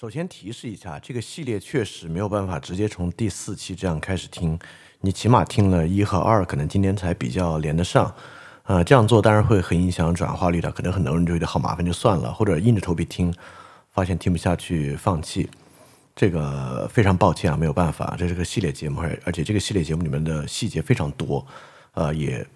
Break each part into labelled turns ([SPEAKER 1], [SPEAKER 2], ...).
[SPEAKER 1] 首先提示一下，这个系列确实没有办法直接从第四期这样开始听，你起码听了一和二，可能今天才比较连得上。呃，这样做当然会很影响转化率的，可能很多人就觉得好麻烦，就算了，或者硬着头皮听，发现听不下去放弃。这个非常抱歉啊，没有办法，这是个系列节目，而而且这个系列节目里面的细节非常多，呃，也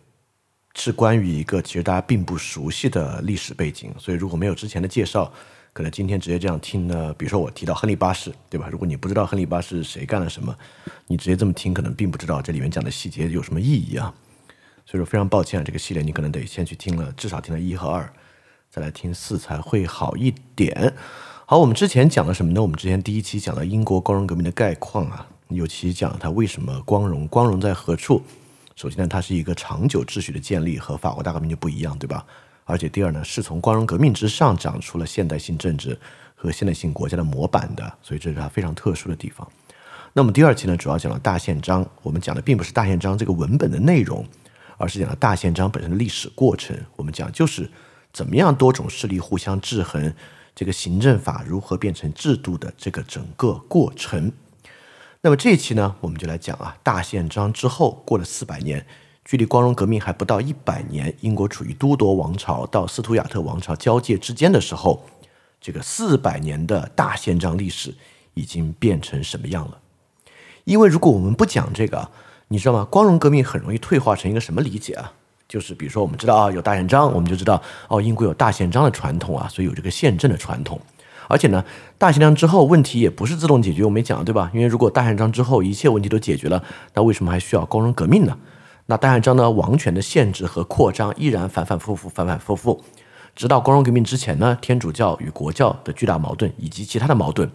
[SPEAKER 1] 是关于一个其实大家并不熟悉的历史背景，所以如果没有之前的介绍。可能今天直接这样听呢，比如说我提到亨利八世，对吧？如果你不知道亨利八世谁干了什么，你直接这么听，可能并不知道这里面讲的细节有什么意义啊。所以说非常抱歉啊，这个系列你可能得先去听了，至少听了一和二，再来听四才会好一点。好，我们之前讲了什么呢？我们之前第一期讲了英国光荣革命的概况啊，尤其讲它为什么光荣，光荣在何处。首先呢，它是一个长久秩序的建立，和法国大革命就不一样，对吧？而且第二呢，是从光荣革命之上长出了现代性政治和现代性国家的模板的，所以这是它非常特殊的地方。那么第二期呢，主要讲了大宪章。我们讲的并不是大宪章这个文本的内容，而是讲了大宪章本身的历史过程。我们讲就是怎么样多种势力互相制衡，这个行政法如何变成制度的这个整个过程。那么这一期呢，我们就来讲啊，大宪章之后过了四百年。距离光荣革命还不到一百年，英国处于都铎王朝到斯图亚特王朝交界之间的时候，这个四百年的大宪章历史已经变成什么样了？因为如果我们不讲这个，你知道吗？光荣革命很容易退化成一个什么理解啊？就是比如说，我们知道啊，有大宪章，我们就知道哦，英国有大宪章的传统啊，所以有这个宪政的传统。而且呢，大宪章之后问题也不是自动解决，我没讲对吧？因为如果大宪章之后一切问题都解决了，那为什么还需要光荣革命呢？那大宪章呢？王权的限制和扩张依然反反复复，反反复复，直到光荣革命之前呢？天主教与国教的巨大矛盾以及其他的矛盾，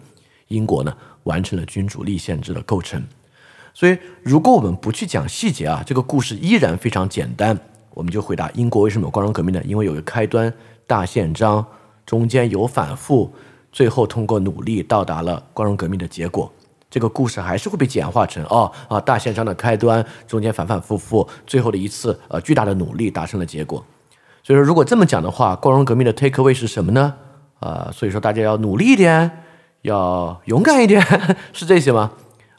[SPEAKER 1] 英国呢完成了君主立宪制的构成。所以，如果我们不去讲细节啊，这个故事依然非常简单。我们就回答：英国为什么有光荣革命呢？因为有个开端，大宪章，中间有反复，最后通过努力到达了光荣革命的结果。这个故事还是会被简化成哦啊大宪章的开端，中间反反复复，最后的一次呃巨大的努力达成了结果。所以说，如果这么讲的话，光荣革命的 take away 是什么呢？啊，所以说大家要努力一点，要勇敢一点，是这些吗？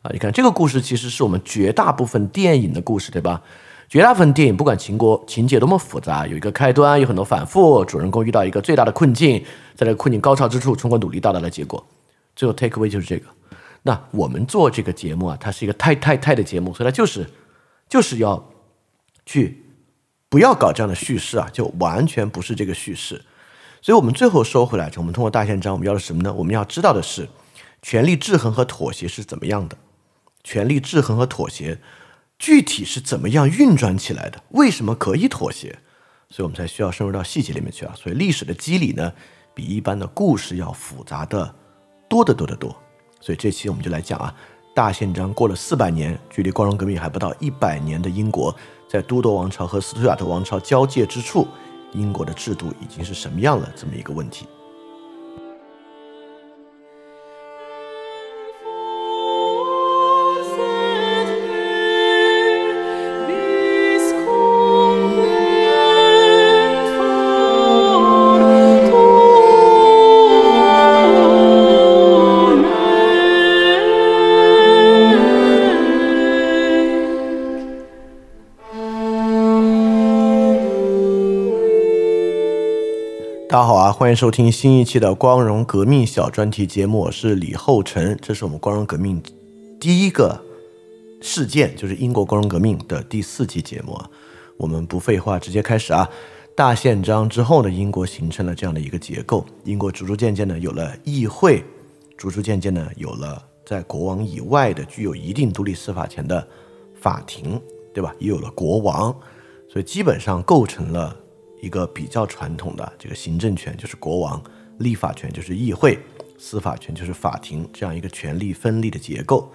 [SPEAKER 1] 啊，你看这个故事其实是我们绝大部分电影的故事，对吧？绝大部分电影不管情国情节多么复杂，有一个开端，有很多反复，主人公遇到一个最大的困境，在这个困境高潮之处，通过努力到达了结果，最后 take away 就是这个。那我们做这个节目啊，它是一个太太太的节目，所以它就是就是要去不要搞这样的叙事啊，就完全不是这个叙事。所以我们最后收回来，我们通过大宪章，我们要的什么呢？我们要知道的是，权力制衡和妥协是怎么样的？权力制衡和妥协具体是怎么样运转起来的？为什么可以妥协？所以我们才需要深入到细节里面去啊。所以历史的机理呢，比一般的故事要复杂的多得多得多。所以这期我们就来讲啊，大宪章过了四百年，距离光荣革命还不到一百年的英国，在都铎王朝和斯图亚特王朝交界之处，英国的制度已经是什么样了？这么一个问题。欢迎收听新一期的光荣革命小专题节目，我是李厚成，这是我们光荣革命第一个事件，就是英国光荣革命的第四期节目啊。我们不废话，直接开始啊。大宪章之后呢，英国形成了这样的一个结构，英国逐逐渐渐的有了议会，逐逐渐渐的有了在国王以外的具有一定独立司法权的法庭，对吧？也有了国王，所以基本上构成了。一个比较传统的这个行政权就是国王，立法权就是议会，司法权就是法庭，这样一个权力分立的结构，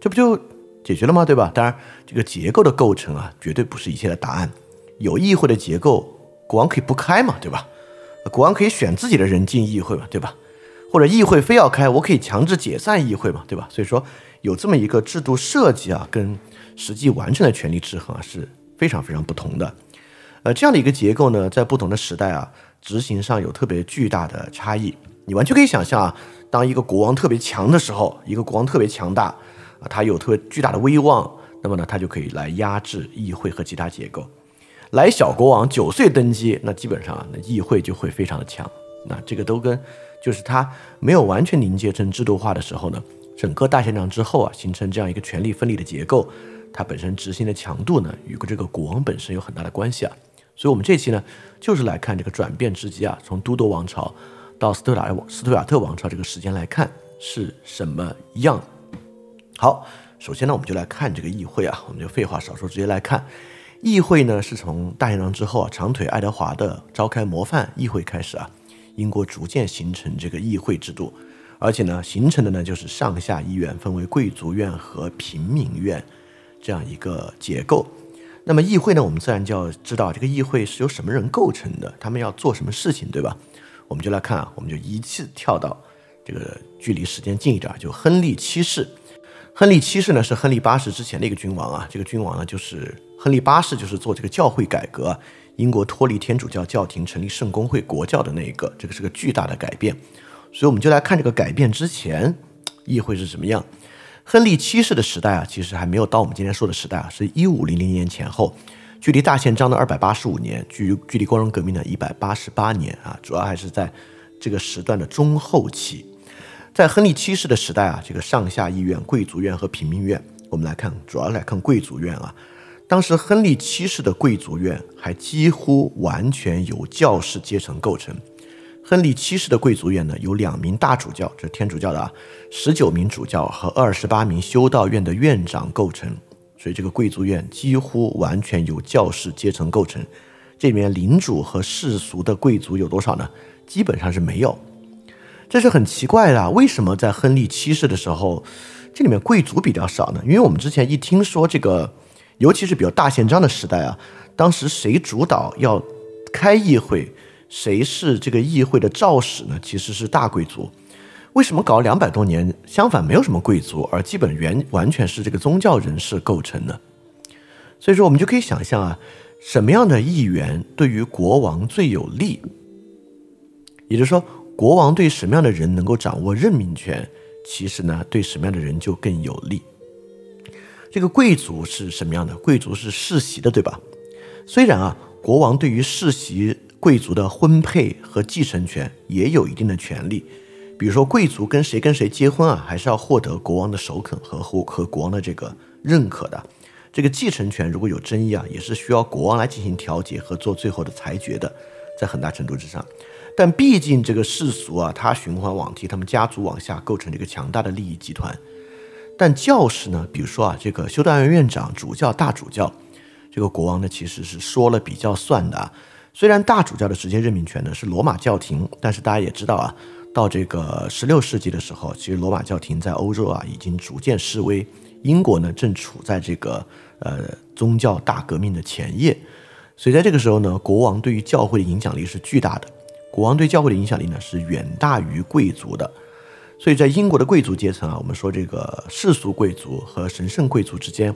[SPEAKER 1] 这不就解决了吗？对吧？当然，这个结构的构成啊，绝对不是一切的答案。有议会的结构，国王可以不开嘛？对吧？国王可以选自己的人进议会嘛？对吧？或者议会非要开，我可以强制解散议会嘛？对吧？所以说，有这么一个制度设计啊，跟实际完成的权力制衡啊，是非常非常不同的。呃，这样的一个结构呢，在不同的时代啊，执行上有特别巨大的差异。你完全可以想象啊，当一个国王特别强的时候，一个国王特别强大啊，他有特别巨大的威望，那么呢，他就可以来压制议会和其他结构。来小国王九岁登基，那基本上啊那议会就会非常的强。那这个都跟就是他没有完全凝结成制度化的时候呢，整个大宪章之后啊，形成这样一个权力分立的结构，它本身执行的强度呢，与这个国王本身有很大的关系啊。所以，我们这期呢，就是来看这个转变之机啊，从都铎王朝到斯图亚斯图亚特王朝这个时间来看是什么样。好，首先呢，我们就来看这个议会啊，我们就废话少说，直接来看议会呢，是从大宪章之后啊，长腿爱德华的召开模范议会开始啊，英国逐渐形成这个议会制度，而且呢，形成的呢就是上下议院分为贵族院和平民院这样一个结构。那么议会呢？我们自然就要知道这个议会是由什么人构成的，他们要做什么事情，对吧？我们就来看啊，我们就一次跳到这个距离时间近一点，就亨利七世。亨利七世呢是亨利八世之前的一个君王啊，这个君王呢就是亨利八世，就是做这个教会改革，英国脱离天主教教廷，成立圣公会国教的那一个，这个是个巨大的改变。所以我们就来看这个改变之前议会是什么样。亨利七世的时代啊，其实还没有到我们今天说的时代啊，是一五零零年前后，距离大宪章的二百八十五年，距距离光荣革命的一百八十八年啊，主要还是在这个时段的中后期。在亨利七世的时代啊，这个上下议院、贵族院和平民院，我们来看，主要来看贵族院啊。当时亨利七世的贵族院还几乎完全由教士阶层构成。亨利七世的贵族院呢，有两名大主教，这是天主教的啊，十九名主教和二十八名修道院的院长构成，所以这个贵族院几乎完全由教士阶层构成。这里面领主和世俗的贵族有多少呢？基本上是没有，这是很奇怪的。为什么在亨利七世的时候，这里面贵族比较少呢？因为我们之前一听说这个，尤其是比较大宪章的时代啊，当时谁主导要开议会？谁是这个议会的肇使呢？其实是大贵族。为什么搞两百多年，相反没有什么贵族，而基本原完全是这个宗教人士构成的？所以说，我们就可以想象啊，什么样的议员对于国王最有利？也就是说，国王对什么样的人能够掌握任命权，其实呢，对什么样的人就更有利。这个贵族是什么样的？贵族是世袭的，对吧？虽然啊，国王对于世袭。贵族的婚配和继承权也有一定的权利，比如说贵族跟谁跟谁结婚啊，还是要获得国王的首肯和和国王的这个认可的。这个继承权如果有争议啊，也是需要国王来进行调解和做最后的裁决的，在很大程度之上。但毕竟这个世俗啊，他循环往替，他们家族往下构成这个强大的利益集团。但教士呢，比如说啊，这个修道院院长、主教、大主教，这个国王呢，其实是说了比较算的。啊虽然大主教的直接任命权呢是罗马教廷，但是大家也知道啊，到这个十六世纪的时候，其实罗马教廷在欧洲啊已经逐渐式微，英国呢正处在这个呃宗教大革命的前夜，所以在这个时候呢，国王对于教会的影响力是巨大的，国王对教会的影响力呢是远大于贵族的，所以在英国的贵族阶层啊，我们说这个世俗贵族和神圣贵族之间，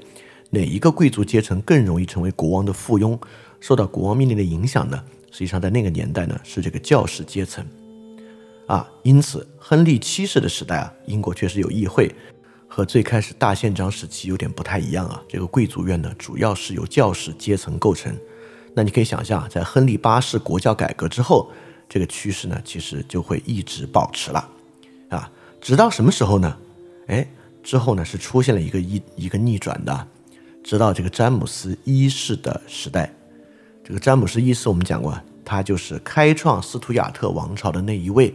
[SPEAKER 1] 哪一个贵族阶层更容易成为国王的附庸？受到国王命令的影响呢，实际上在那个年代呢是这个教士阶层，啊，因此亨利七世的时代啊，英国确实有议会，和最开始大宪章时期有点不太一样啊。这个贵族院呢，主要是由教士阶层构成。那你可以想象，在亨利八世国教改革之后，这个趋势呢，其实就会一直保持了，啊，直到什么时候呢？哎，之后呢是出现了一个一一个逆转的，直到这个詹姆斯一世的时代。这个詹姆斯一世，我们讲过，他就是开创斯图亚特王朝的那一位，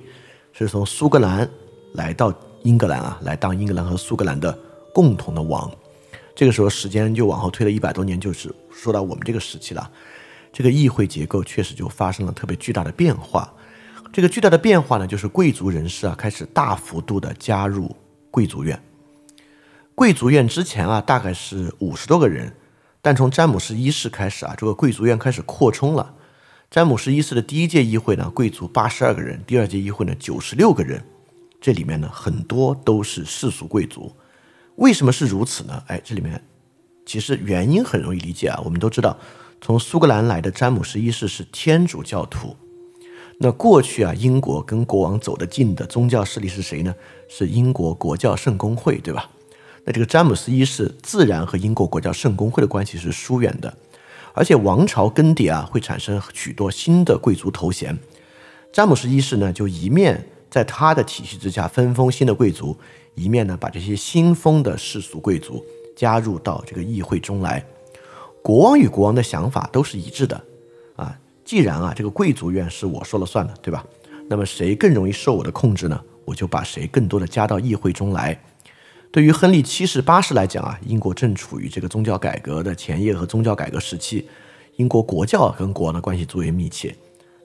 [SPEAKER 1] 是从苏格兰来到英格兰啊，来当英格兰和苏格兰的共同的王。这个时候时间就往后推了一百多年，就是说到我们这个时期了。这个议会结构确实就发生了特别巨大的变化。这个巨大的变化呢，就是贵族人士啊开始大幅度的加入贵族院。贵族院之前啊，大概是五十多个人。但从詹姆斯一世开始啊，这个贵族院开始扩充了。詹姆斯一世的第一届议会呢，贵族八十二个人；第二届议会呢，九十六个人。这里面呢，很多都是世俗贵族。为什么是如此呢？哎，这里面其实原因很容易理解啊。我们都知道，从苏格兰来的詹姆斯一世是天主教徒。那过去啊，英国跟国王走得近的宗教势力是谁呢？是英国国教圣公会，对吧？那这个詹姆斯一世自然和英国国教圣公会的关系是疏远的，而且王朝更迭啊，会产生许多新的贵族头衔。詹姆斯一世呢，就一面在他的体系之下分封新的贵族，一面呢把这些新封的世俗贵族加入到这个议会中来。国王与国王的想法都是一致的啊。既然啊，这个贵族院是我说了算的，对吧？那么谁更容易受我的控制呢？我就把谁更多的加到议会中来。对于亨利七世、八世来讲啊，英国正处于这个宗教改革的前夜和宗教改革时期，英国国教跟国王的关系最为密切。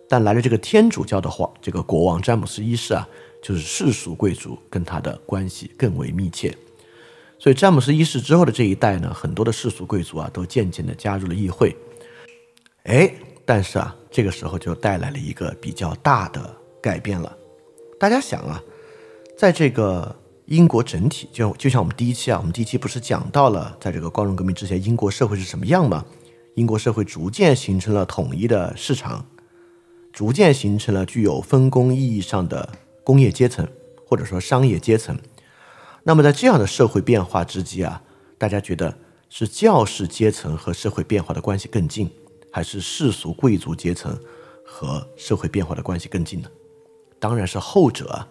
[SPEAKER 1] 但来了这个天主教的话，这个国王詹姆斯一世啊，就是世俗贵族跟他的关系更为密切。所以詹姆斯一世之后的这一代呢，很多的世俗贵族啊，都渐渐的加入了议会。哎。但是啊，这个时候就带来了一个比较大的改变了。大家想啊，在这个英国整体，就就像我们第一期啊，我们第一期不是讲到了，在这个光荣革命之前，英国社会是什么样吗？英国社会逐渐形成了统一的市场，逐渐形成了具有分工意义上的工业阶层，或者说商业阶层。那么在这样的社会变化之际啊，大家觉得是教士阶层和社会变化的关系更近？还是世俗贵族阶层和社会变化的关系更近呢？当然是后者啊！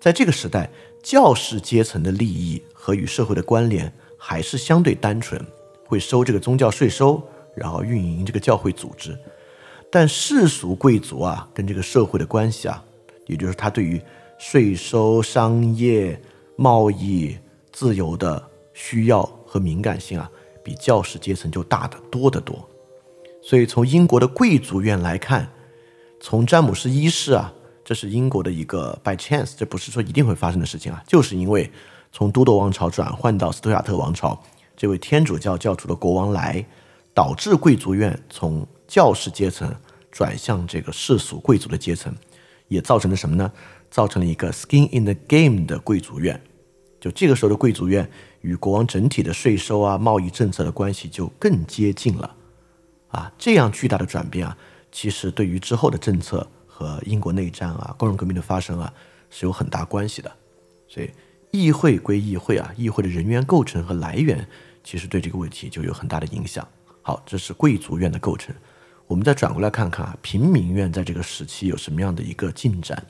[SPEAKER 1] 在这个时代，教士阶层的利益和与社会的关联还是相对单纯，会收这个宗教税收，然后运营这个教会组织。但世俗贵族啊，跟这个社会的关系啊，也就是他对于税收、商业、贸易、自由的需要和敏感性啊，比教士阶层就大得多得多。所以，从英国的贵族院来看，从詹姆斯一世啊，这是英国的一个 by chance，这不是说一定会发生的事情啊，就是因为从都铎王朝转换到斯图亚特王朝，这位天主教教主的国王来，导致贵族院从教士阶层转向这个世俗贵族的阶层，也造成了什么呢？造成了一个 skin in the game 的贵族院，就这个时候的贵族院与国王整体的税收啊、贸易政策的关系就更接近了。啊，这样巨大的转变啊，其实对于之后的政策和英国内战啊、工人革命的发生啊，是有很大关系的。所以，议会归议会啊，议会的人员构成和来源，其实对这个问题就有很大的影响。好，这是贵族院的构成。我们再转过来看看啊，平民院在这个时期有什么样的一个进展？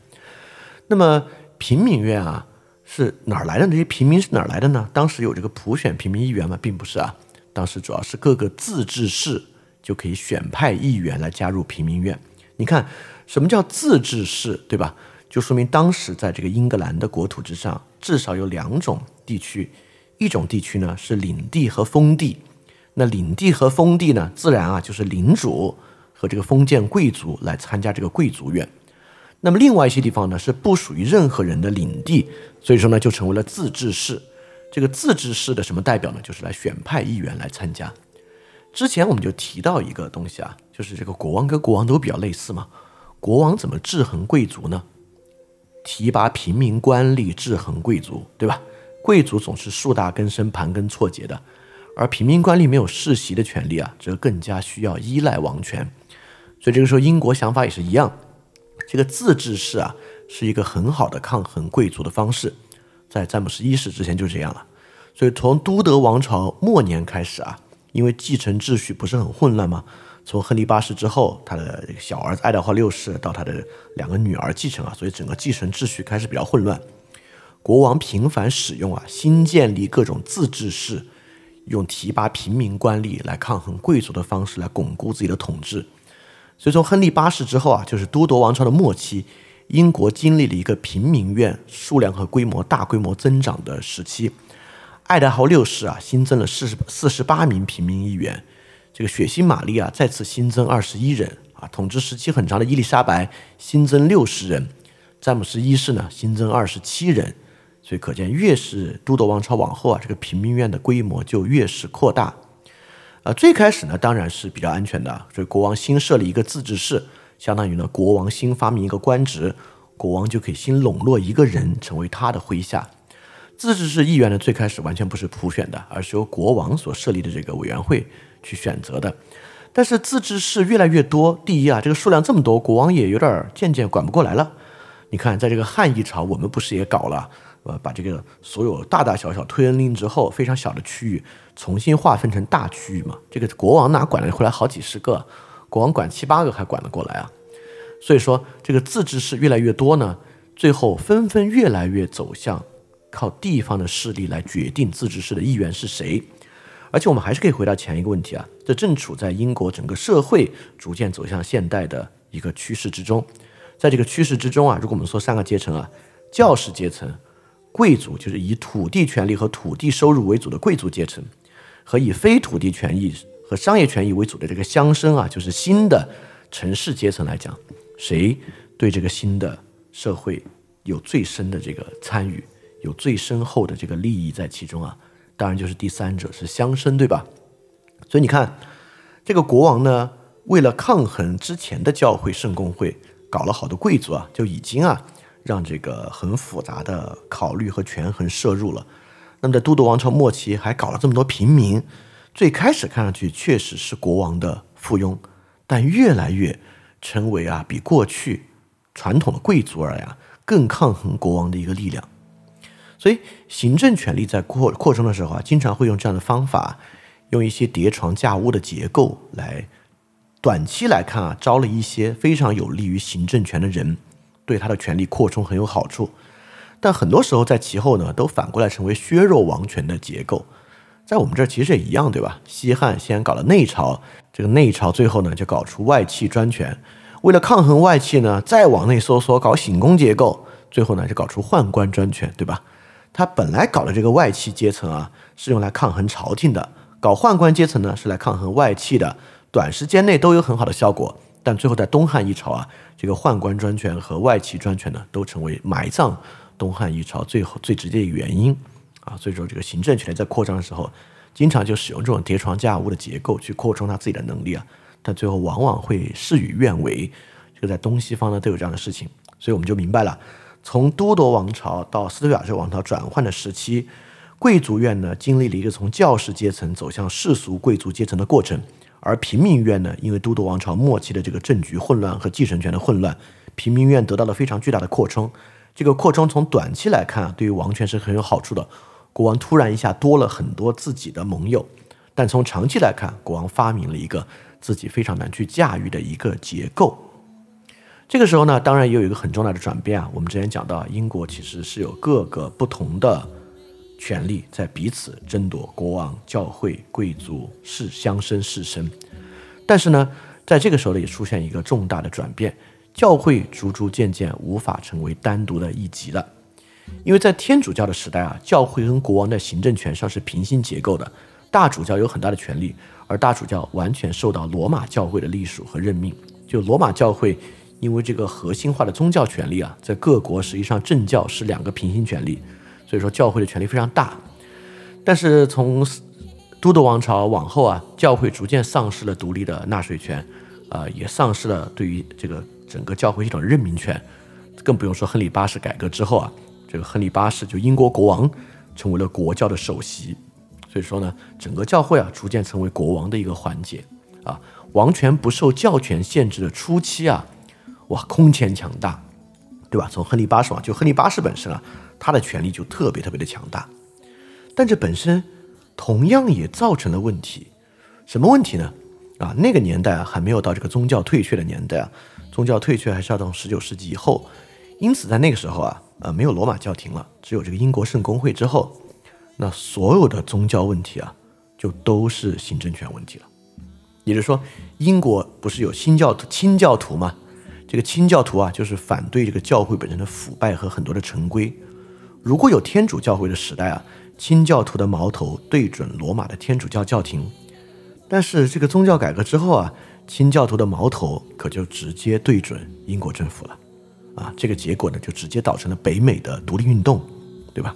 [SPEAKER 1] 那么，平民院啊，是哪儿来的？这些平民是哪儿来的呢？当时有这个普选平民议员吗？并不是啊，当时主要是各个自治市。就可以选派议员来加入平民院。你看，什么叫自治市，对吧？就说明当时在这个英格兰的国土之上，至少有两种地区，一种地区呢是领地和封地。那领地和封地呢，自然啊就是领主和这个封建贵族来参加这个贵族院。那么另外一些地方呢是不属于任何人的领地，所以说呢就成为了自治市。这个自治市的什么代表呢？就是来选派议员来参加。之前我们就提到一个东西啊，就是这个国王跟国王都比较类似嘛。国王怎么制衡贵族呢？提拔平民官吏制衡贵族，对吧？贵族总是树大根深、盘根错节的，而平民官吏没有世袭的权利啊，则更加需要依赖王权。所以这个时候，英国想法也是一样，这个自治式啊，是一个很好的抗衡贵族的方式。在詹姆斯一世之前就这样了。所以从都德王朝末年开始啊。因为继承秩序不是很混乱吗？从亨利八世之后，他的小儿子爱德华六世到他的两个女儿继承啊，所以整个继承秩序开始比较混乱。国王频繁使用啊，新建立各种自治市，用提拔平民官吏来抗衡贵族的方式来巩固自己的统治。所以从亨利八世之后啊，就是都铎王朝的末期，英国经历了一个平民院数量和规模大规模增长的时期。爱德华六世啊，新增了四十四十八名平民议员。这个血腥玛丽啊，再次新增二十一人啊。统治时期很长的伊丽莎白新增六十人。詹姆斯一世呢，新增二十七人。所以可见，越是都铎王朝往后啊，这个平民院的规模就越是扩大。啊，最开始呢，当然是比较安全的。所以国王新设立一个自治市，相当于呢，国王新发明一个官职，国王就可以新笼络一个人成为他的麾下。自治市议员呢，最开始完全不是普选的，而是由国王所设立的这个委员会去选择的。但是自治市越来越多，第一啊，这个数量这么多，国王也有点渐渐管不过来了。你看，在这个汉义朝，我们不是也搞了，呃，把这个所有大大小小推恩令之后，非常小的区域重新划分成大区域嘛？这个国王哪管得回来好几十个？国王管七八个还管得过来啊？所以说，这个自治市越来越多呢，最后纷纷越来越走向靠地方的势力来决定自治市的议员是谁。而且我们还是可以回到前一个问题啊，这正处在英国整个社会逐渐走向现代的一个趋势之中。在这个趋势之中啊，如果我们说三个阶层啊，教师阶层、贵族就是以土地权利和土地收入为主的贵族阶层，和以非土地权益和商业权益为主的这个乡绅啊，就是新的城市阶层来讲，谁对这个新的社会有最深的这个参与，有最深厚的这个利益在其中啊？当然就是第三者是乡绅，对吧？所以你看，这个国王呢，为了抗衡之前的教会圣公会。搞了好多贵族啊，就已经啊，让这个很复杂的考虑和权衡摄入了。那么在都铎王朝末期，还搞了这么多平民。最开始看上去确实是国王的附庸，但越来越成为啊，比过去传统的贵族而言更抗衡国王的一个力量。所以行政权力在扩扩充的时候啊，经常会用这样的方法，用一些叠床架屋的结构来。短期来看啊，招了一些非常有利于行政权的人，对他的权力扩充很有好处。但很多时候在其后呢，都反过来成为削弱王权的结构。在我们这儿其实也一样，对吧？西汉先搞了内朝，这个内朝最后呢就搞出外戚专权。为了抗衡外戚呢，再往内缩缩搞醒宫结构，最后呢就搞出宦官专权，对吧？他本来搞的这个外戚阶层啊，是用来抗衡朝廷的；搞宦官阶层呢，是来抗衡外戚的。短时间内都有很好的效果，但最后在东汉一朝啊，这个宦官专权和外戚专权呢，都成为埋葬东汉一朝最后最直接的原因啊。所以说，这个行政权力在扩张的时候，经常就使用这种叠床架屋的结构去扩充他自己的能力啊，但最后往往会事与愿违。这个在东西方呢都有这样的事情，所以我们就明白了，从都铎王朝到斯图亚特王朝转换的时期，贵族院呢经历了一个从教士阶层走向世俗贵族阶层的过程。而平民院呢，因为都铎王朝末期的这个政局混乱和继承权的混乱，平民院得到了非常巨大的扩充。这个扩充从短期来看啊，对于王权是很有好处的。国王突然一下多了很多自己的盟友，但从长期来看，国王发明了一个自己非常难去驾驭的一个结构。这个时候呢，当然也有一个很重大的转变啊。我们之前讲到，英国其实是有各个不同的。权力在彼此争夺，国王、教会、贵族、是乡绅、士绅。但是呢，在这个时候呢，也出现一个重大的转变，教会逐逐渐渐无法成为单独的一级了。因为在天主教的时代啊，教会跟国王的行政权上是平行结构的，大主教有很大的权力，而大主教完全受到罗马教会的隶属和任命。就罗马教会，因为这个核心化的宗教权力啊，在各国实际上政教是两个平行权力。所以说，教会的权力非常大，但是从都铎王朝往后啊，教会逐渐丧失了独立的纳税权，啊，也丧失了对于这个整个教会系统任命权，更不用说亨利八世改革之后啊，这个亨利八世就英国国王成为了国教的首席，所以说呢，整个教会啊，逐渐成为国王的一个环节。啊，王权不受教权限制的初期啊，哇，空前强大，对吧？从亨利八世啊，就亨利八世本身啊。他的权力就特别特别的强大，但这本身同样也造成了问题。什么问题呢？啊，那个年代啊，还没有到这个宗教退却的年代啊，宗教退却还是要到十九世纪以后。因此，在那个时候啊，呃，没有罗马教廷了，只有这个英国圣公会之后，那所有的宗教问题啊，就都是行政权问题了。也就是说，英国不是有新教徒清教徒吗？这个清教徒啊，就是反对这个教会本身的腐败和很多的陈规。如果有天主教会的时代啊，清教徒的矛头对准罗马的天主教教廷，但是这个宗教改革之后啊，清教徒的矛头可就直接对准英国政府了，啊，这个结果呢就直接导成了北美的独立运动，对吧？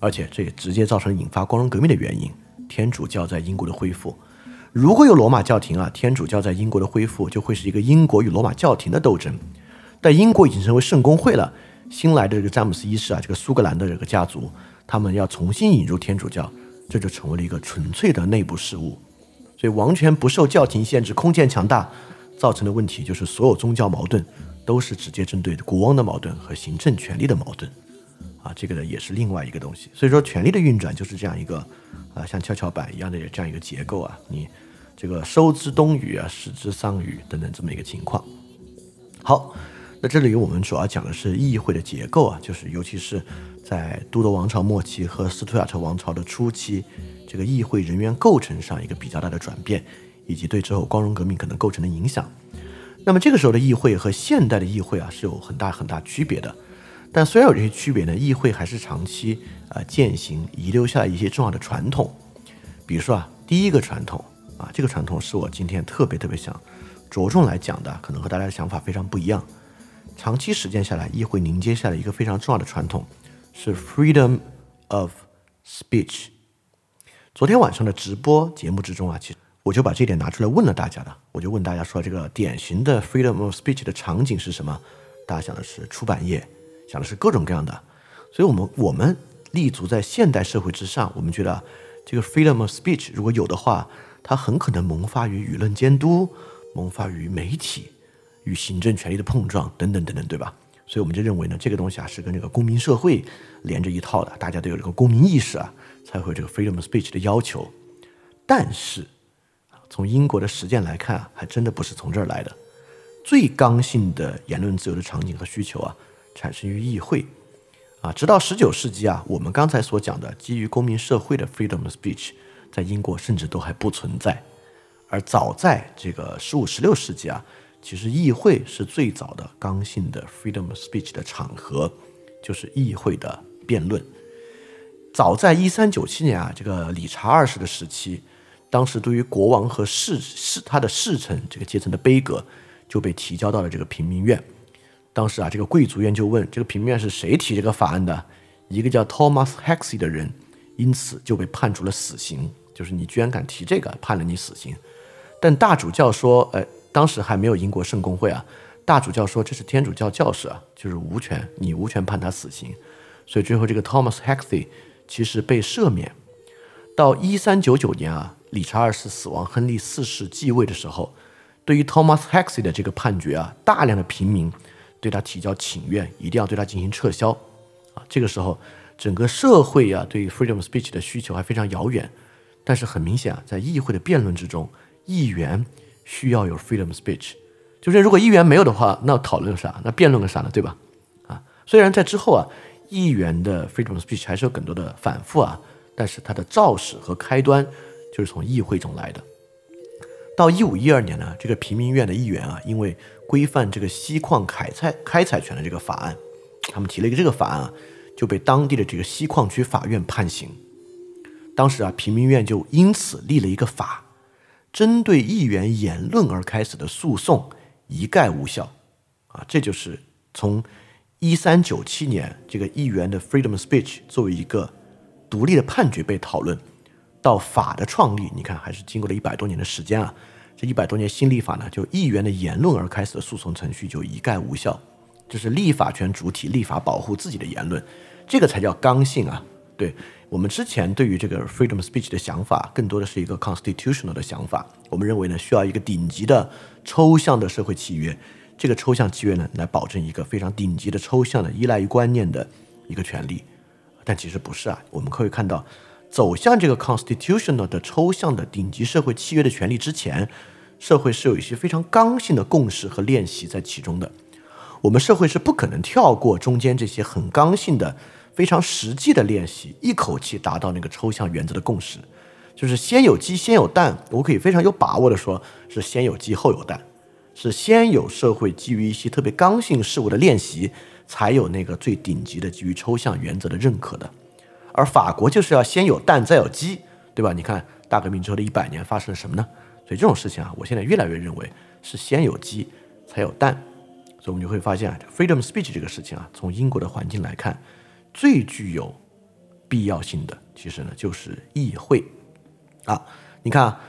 [SPEAKER 1] 而且这也直接造成引发光荣革命的原因，天主教在英国的恢复。如果有罗马教廷啊，天主教在英国的恢复就会是一个英国与罗马教廷的斗争，但英国已经成为圣公会了。新来的这个詹姆斯一世啊，这个苏格兰的这个家族，他们要重新引入天主教，这就成为了一个纯粹的内部事务。所以完全不受教廷限制，空间强大造成的问题就是所有宗教矛盾都是直接针对国王的矛盾和行政权力的矛盾。啊，这个呢也是另外一个东西。所以说，权力的运转就是这样一个啊，像跷跷板一样的这样一个结构啊。你这个收之东隅啊，失之桑榆等等这么一个情况。好，那这里我们主要讲的是议会的结构啊，就是尤其是在都铎王朝末期和斯图亚特王朝的初期，这个议会人员构成上一个比较大的转变，以及对之后光荣革命可能构成的影响。那么这个时候的议会和现代的议会啊是有很大很大区别的。但虽然有这些区别呢，议会还是长期啊践行遗留下来一些重要的传统。比如说啊，第一个传统啊，这个传统是我今天特别特别想着重来讲的，可能和大家的想法非常不一样。长期实践下来，议会凝结下来一个非常重要的传统是 freedom of speech。昨天晚上的直播节目之中啊，其实我就把这点拿出来问了大家的，我就问大家说，这个典型的 freedom of speech 的场景是什么？大家想的是出版业。想的是各种各样的，所以，我们我们立足在现代社会之上，我们觉得这个 freedom of speech 如果有的话，它很可能萌发于舆论监督，萌发于媒体与行政权力的碰撞等等等等，对吧？所以我们就认为呢，这个东西啊是跟这个公民社会连着一套的，大家都有这个公民意识啊，才会这个 freedom of speech 的要求。但是，从英国的实践来看啊，还真的不是从这儿来的。最刚性的言论自由的场景和需求啊。产生于议会，啊，直到十九世纪啊，我们刚才所讲的基于公民社会的 freedom of speech，在英国甚至都还不存在。而早在这个十五、十六世纪啊，其实议会是最早的刚性的 freedom of speech 的场合，就是议会的辩论。早在一三九七年啊，这个理查二世的时期，当时对于国王和侍侍他的侍臣这个阶层的杯格，就被提交到了这个平民院。当时啊，这个贵族院就问这个平民院是谁提这个法案的？一个叫 Thomas Hexy 的人，因此就被判处了死刑。就是你居然敢提这个，判了你死刑。但大主教说，呃，当时还没有英国圣公会啊。大主教说这是天主教教士啊，就是无权，你无权判他死刑。所以最后这个 Thomas Hexy 其实被赦免。到一三九九年啊，理查二世死亡，亨利四世继位的时候，对于 Thomas Hexy 的这个判决啊，大量的平民。对他提交请愿，一定要对他进行撤销，啊，这个时候整个社会啊，对 freedom speech 的需求还非常遥远。但是很明显啊，在议会的辩论之中，议员需要有 freedom speech，就是如果议员没有的话，那讨论啥？那辩论个啥呢？对吧？啊，虽然在之后啊，议员的 freedom speech 还是有更多的反复啊，但是它的肇始和开端就是从议会中来的。到一五一二年呢，这个平民院的议员啊，因为规范这个锡矿开采开采权的这个法案，他们提了一个这个法案啊，就被当地的这个锡矿区法院判刑。当时啊，平民院就因此立了一个法，针对议员言论而开始的诉讼一概无效。啊，这就是从一三九七年这个议员的 freedom speech 作为一个独立的判决被讨论，到法的创立，你看还是经过了一百多年的时间啊。这一百多年新立法呢，就议员的言论而开始的诉讼程序就一概无效，这是立法权主体立法保护自己的言论，这个才叫刚性啊！对我们之前对于这个 freedom speech 的想法，更多的是一个 constitutional 的想法。我们认为呢，需要一个顶级的抽象的社会契约，这个抽象契约呢，来保证一个非常顶级的抽象的依赖于观念的一个权利。但其实不是啊，我们可以看到。走向这个 constitutional 的抽象的顶级社会契约的权利之前，社会是有一些非常刚性的共识和练习在其中的。我们社会是不可能跳过中间这些很刚性的、非常实际的练习，一口气达到那个抽象原则的共识。就是先有鸡先有蛋，我可以非常有把握的说，是先有鸡后有蛋，是先有社会基于一些特别刚性事物的练习，才有那个最顶级的基于抽象原则的认可的。而法国就是要先有蛋再有鸡，对吧？你看大革命之后的一百年发生了什么呢？所以这种事情啊，我现在越来越认为是先有鸡才有蛋。所以我们就会发现啊，freedom speech 这个事情啊，从英国的环境来看，最具有必要性的其实呢就是议会啊。你看啊，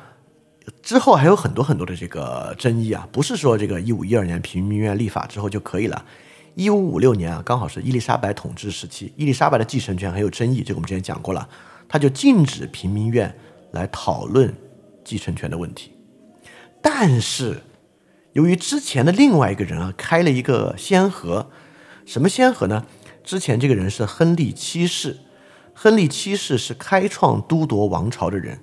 [SPEAKER 1] 之后还有很多很多的这个争议啊，不是说这个一五一二年平民院立法之后就可以了。一五五六年啊，刚好是伊丽莎白统治时期，伊丽莎白的继承权很有争议，这个我们之前讲过了，他就禁止平民院来讨论继承权的问题。但是，由于之前的另外一个人啊开了一个先河，什么先河呢？之前这个人是亨利七世，亨利七世是开创都铎王朝的人。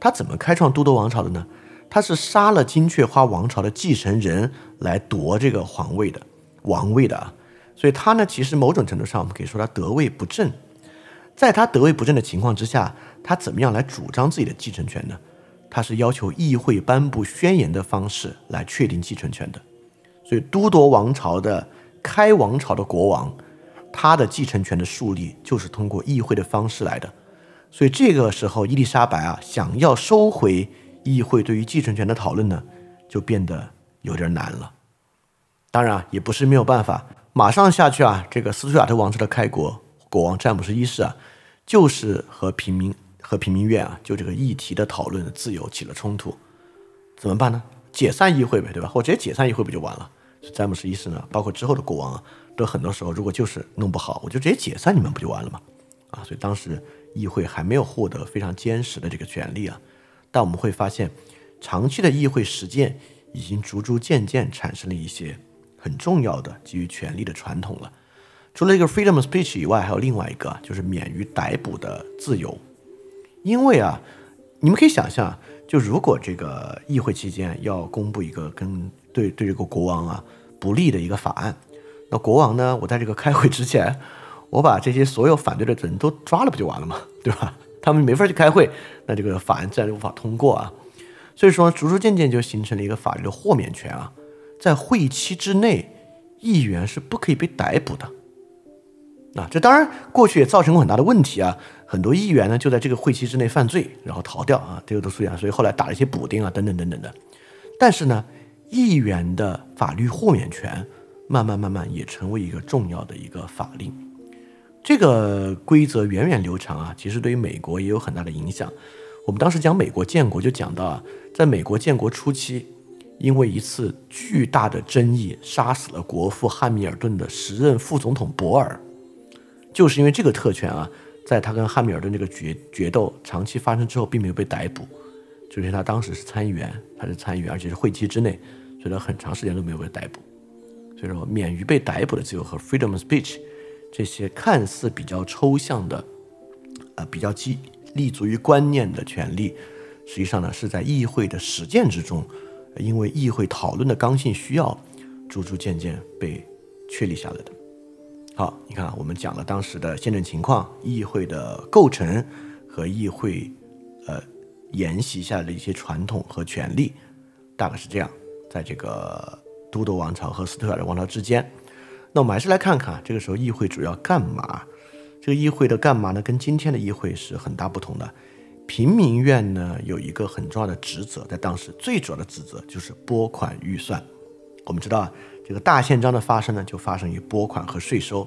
[SPEAKER 1] 他怎么开创都铎王朝的呢？他是杀了金雀花王朝的继承人来夺这个皇位的王位的啊。所以他呢，其实某种程度上，我们可以说他得位不正。在他得位不正的情况之下，他怎么样来主张自己的继承权呢？他是要求议会颁布宣言的方式来确定继承权的。所以都铎王朝的开王朝的国王，他的继承权的树立就是通过议会的方式来的。所以这个时候，伊丽莎白啊，想要收回议会对于继承权的讨论呢，就变得有点难了。当然也不是没有办法。马上下去啊！这个斯图亚特王朝的开国国王詹姆斯一世啊，就是和平民和平民院啊，就这个议题的讨论的自由起了冲突，怎么办呢？解散议会呗，对吧？或直接解散议会不就完了？詹姆斯一世呢，包括之后的国王啊，都很多时候如果就是弄不好，我就直接解散你们不就完了吗？啊，所以当时议会还没有获得非常坚实的这个权利啊。但我们会发现，长期的议会实践已经逐逐渐渐产生了一些。很重要的基于权力的传统了。除了一个 freedom of speech 以外，还有另外一个就是免于逮捕的自由。因为啊，你们可以想象，就如果这个议会期间要公布一个跟对对这个国王啊不利的一个法案，那国王呢，我在这个开会之前，我把这些所有反对的人都抓了，不就完了吗？对吧？他们没法去开会，那这个法案自然就无法通过啊。所以说，逐逐渐渐就形成了一个法律的豁免权啊。在会议期之内，议员是不可以被逮捕的。啊，这当然过去也造成过很大的问题啊。很多议员呢就在这个会期之内犯罪，然后逃掉啊，这个都出现，所以后来打了一些补丁啊，等等等等的。但是呢，议员的法律豁免权慢慢慢慢也成为一个重要的一个法令。这个规则源远流长啊，其实对于美国也有很大的影响。我们当时讲美国建国就讲到啊，在美国建国初期。因为一次巨大的争议，杀死了国父汉密尔顿的时任副总统博尔，就是因为这个特权啊，在他跟汉密尔顿这个决决斗长期发生之后，并没有被逮捕，就是他当时是参议员，他是参议员，而且是会期之内，所以他很长时间都没有被逮捕。所以说，免于被逮捕的自由和 freedom of speech 这些看似比较抽象的，呃，比较基立足于观念的权利，实际上呢，是在议会的实践之中。因为议会讨论的刚性需要，逐逐渐渐被确立下来的。好，你看，我们讲了当时的宪政情况、议会的构成和议会呃沿袭下来的一些传统和权利，大概是这样。在这个都铎王朝和斯图亚特王朝之间，那我们还是来看看这个时候议会主要干嘛？这个议会的干嘛呢？跟今天的议会是很大不同的。平民院呢有一个很重要的职责，在当时最主要的职责就是拨款预算。我们知道啊，这个大宪章的发生呢，就发生于拨款和税收，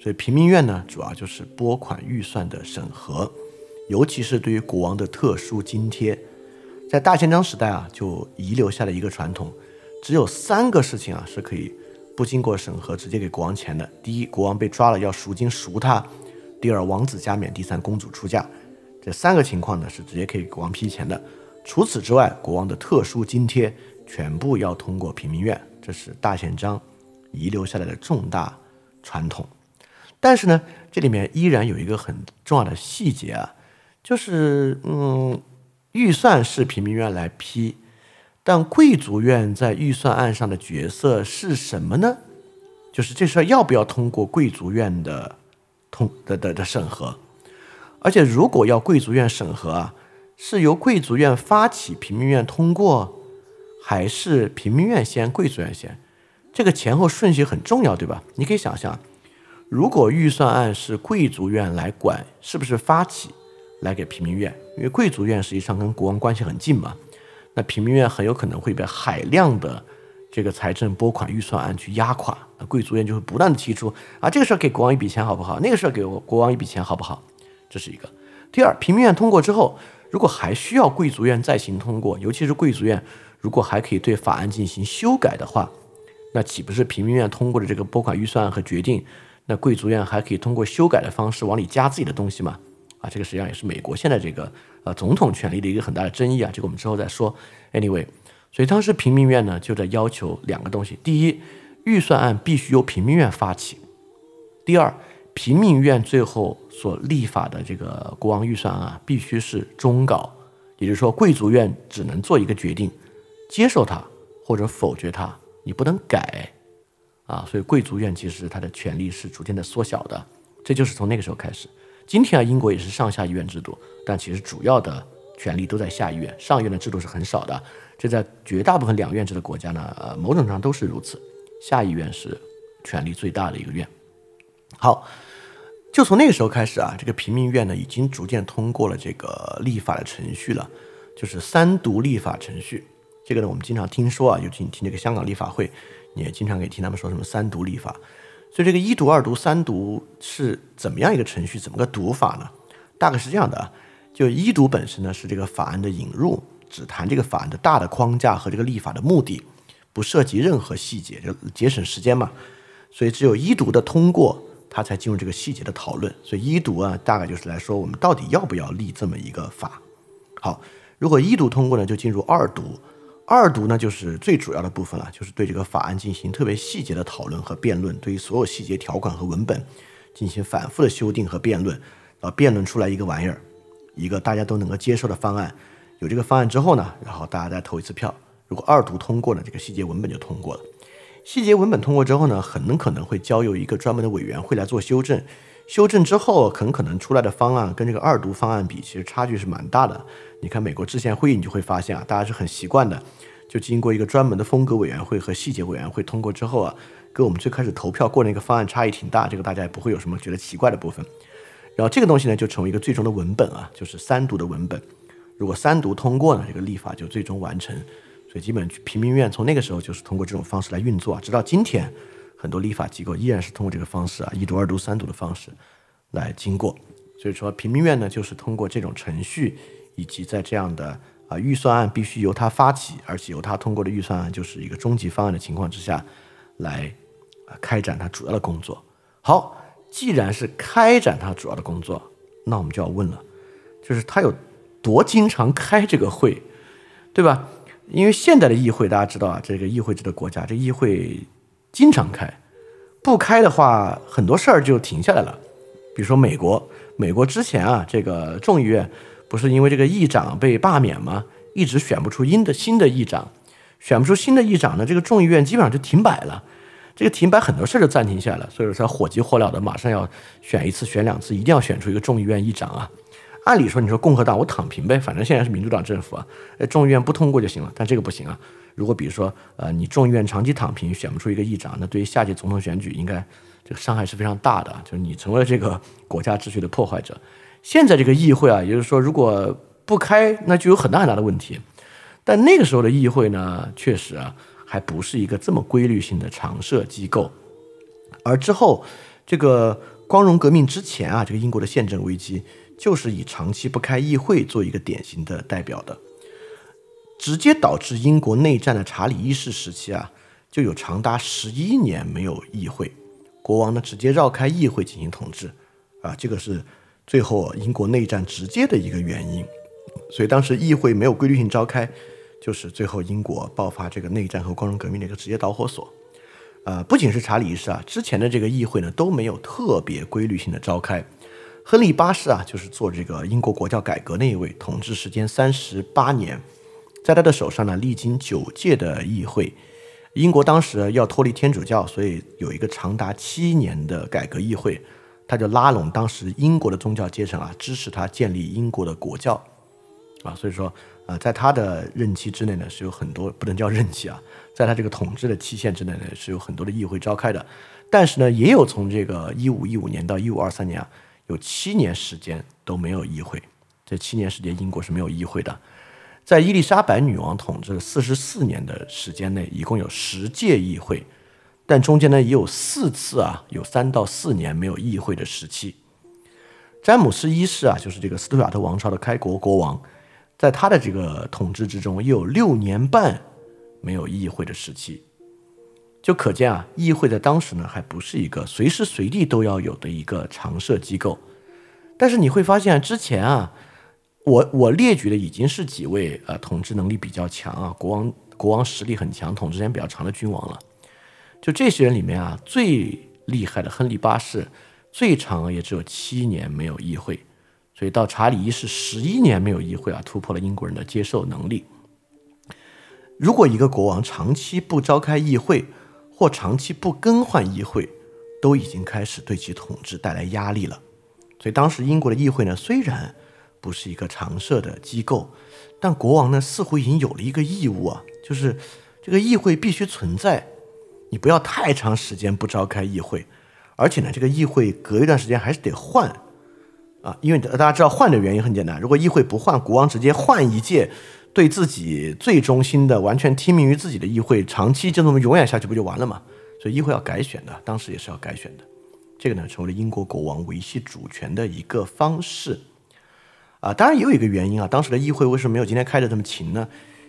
[SPEAKER 1] 所以平民院呢主要就是拨款预算的审核，尤其是对于国王的特殊津贴。在大宪章时代啊，就遗留下了一个传统，只有三个事情啊是可以不经过审核直接给国王钱的：第一，国王被抓了要赎金赎他；第二，王子加冕；第三，公主出嫁。这三个情况呢是直接可以给国王批钱的。除此之外，国王的特殊津贴全部要通过平民院，这是大宪章遗留下来的重大传统。但是呢，这里面依然有一个很重要的细节啊，就是嗯，预算是平民院来批，但贵族院在预算案上的角色是什么呢？就是这事儿要不要通过贵族院的通的的的审核？而且，如果要贵族院审核啊，是由贵族院发起，平民院通过，还是平民院先，贵族院先？这个前后顺序很重要，对吧？你可以想象，如果预算案是贵族院来管，是不是发起来给平民院？因为贵族院实际上跟国王关系很近嘛，那平民院很有可能会被海量的这个财政拨款预算案去压垮，那贵族院就会不断的提出啊，这个事儿给国王一笔钱好不好？那个事儿给国王一笔钱好不好？这是一个。第二，平民院通过之后，如果还需要贵族院再行通过，尤其是贵族院如果还可以对法案进行修改的话，那岂不是平民院通过的这个拨款预算和决定，那贵族院还可以通过修改的方式往里加自己的东西吗？啊，这个实际上也是美国现在这个呃总统权力的一个很大的争议啊，这个我们之后再说。Anyway，所以当时平民院呢就在要求两个东西：第一，预算案必须由平民院发起；第二，平民院最后所立法的这个国王预算案啊，必须是终稿，也就是说贵族院只能做一个决定，接受它或者否决它，你不能改。啊，所以贵族院其实它的权力是逐渐的缩小的，这就是从那个时候开始。今天啊，英国也是上下议院制度，但其实主要的权力都在下议院，上议院的制度是很少的。这在绝大部分两院制的国家呢，呃，某种程度上都是如此。下议院是权力最大的一个院。好，就从那个时候开始啊，这个平民院呢，已经逐渐通过了这个立法的程序了，就是三读立法程序。这个呢，我们经常听说啊，尤其你听这个香港立法会。你也经常可以听他们说什么三读立法，所以这个一读、二读、三读是怎么样一个程序？怎么个读法呢？大概是这样的啊，就一读本身呢是这个法案的引入，只谈这个法案的大的框架和这个立法的目的，不涉及任何细节，就节省时间嘛。所以只有一读的通过，它才进入这个细节的讨论。所以一读啊，大概就是来说我们到底要不要立这么一个法。好，如果一读通过呢，就进入二读。二读呢，就是最主要的部分了，就是对这个法案进行特别细节的讨论和辩论，对于所有细节条款和文本进行反复的修订和辩论，然后辩论出来一个玩意儿，一个大家都能够接受的方案。有这个方案之后呢，然后大家再投一次票。如果二读通过了，这个细节文本就通过了。细节文本通过之后呢，很可能会交由一个专门的委员会来做修正。修正之后，很可能出来的方案跟这个二读方案比，其实差距是蛮大的。你看美国制宪会议，你就会发现啊，大家是很习惯的，就经过一个专门的风格委员会和细节委员会通过之后啊，跟我们最开始投票过那个方案差异挺大，这个大家也不会有什么觉得奇怪的部分。然后这个东西呢，就成为一个最终的文本啊，就是三读的文本。如果三读通过呢，这个立法就最终完成。所以基本平民院从那个时候就是通过这种方式来运作，直到今天。很多立法机构依然是通过这个方式啊，一读、二读、三读的方式来经过。所以说，平民院呢，就是通过这种程序，以及在这样的啊预算案必须由他发起，而且由他通过的预算案就是一个终极方案的情况之下，来开展他主要的工作。好，既然是开展他主要的工作，那我们就要问了，就是他有多经常开这个会，对吧？因为现代的议会大家知道啊，这个议会制的国家，这议会。经常开，不开的话，很多事儿就停下来了。比如说美国，美国之前啊，这个众议院不是因为这个议长被罢免吗？一直选不出新的新的议长，选不出新的议长呢，这个众议院基本上就停摆了。这个停摆很多事儿就暂停下来了，所以说他火急火燎的，马上要选一次，选两次，一定要选出一个众议院议长啊。按理说，你说共和党我躺平呗，反正现在是民主党政府啊，众议院不通过就行了。但这个不行啊。如果比如说，呃，你众议院长期躺平，选不出一个议长，那对于下届总统选举，应该这个伤害是非常大的，就是你成为了这个国家秩序的破坏者。现在这个议会啊，也就是说，如果不开，那就有很大很大的问题。但那个时候的议会呢，确实啊，还不是一个这么规律性的常设机构。而之后，这个光荣革命之前啊，这个英国的宪政危机，就是以长期不开议会做一个典型的代表的。直接导致英国内战的查理一世时期啊，就有长达十一年没有议会，国王呢直接绕开议会进行统治，啊，这个是最后英国内战直接的一个原因。所以当时议会没有规律性召开，就是最后英国爆发这个内战和光荣革命的一个直接导火索。呃，不仅是查理一世啊，之前的这个议会呢都没有特别规律性的召开。亨利八世啊，就是做这个英国国教改革那一位，统治时间三十八年。在他的手上呢，历经九届的议会，英国当时要脱离天主教，所以有一个长达七年的改革议会，他就拉拢当时英国的宗教阶层啊，支持他建立英国的国教，啊，所以说啊，在他的任期之内呢，是有很多不能叫任期啊，在他这个统治的期限之内呢，是有很多的议会召开的，但是呢，也有从这个一五一五年到一五二三年啊，有七年时间都没有议会，这七年时间英国是没有议会的。在伊丽莎白女王统治四十四年的时间内，一共有十届议会，但中间呢也有四次啊，有三到四年没有议会的时期。詹姆斯一世啊，就是这个斯图亚特王朝的开国国王，在他的这个统治之中，又有六年半没有议会的时期，就可见啊，议会在当时呢还不是一个随时随地都要有的一个常设机构。但是你会发现之前啊，我我列举的已经是几位呃统治能力比较强啊，国王国王实力很强，统治时间比较长的君王了。就这些人里面啊，最厉害的亨利八世，最长也只有七年没有议会，所以到查理一世十一年没有议会啊，突破了英国人的接受能力。如果一个国王长期不召开议会，或长期不更换议会，都已经开始对其统治带来压力了。所以当时英国的议会呢，虽然不是一个常设的机构，但国王呢似乎已经有了一个义务啊，就是这个议会必须存在。你不要太长时间不召开议会，而且呢，这个议会隔一段时间还是得换啊，因为大家知道换的原因很简单，如果议会不换，国王直接换一届。对自己最忠心的、完全听命于自己的议会，长期就这么永远下去，不就完了吗？所以议会要改选的，当时也是要改选的。这个呢，成为了英国国王维系主权的一个方式。啊，当然也有一个原因啊，当时的议会为什么没有今天开的这么勤呢？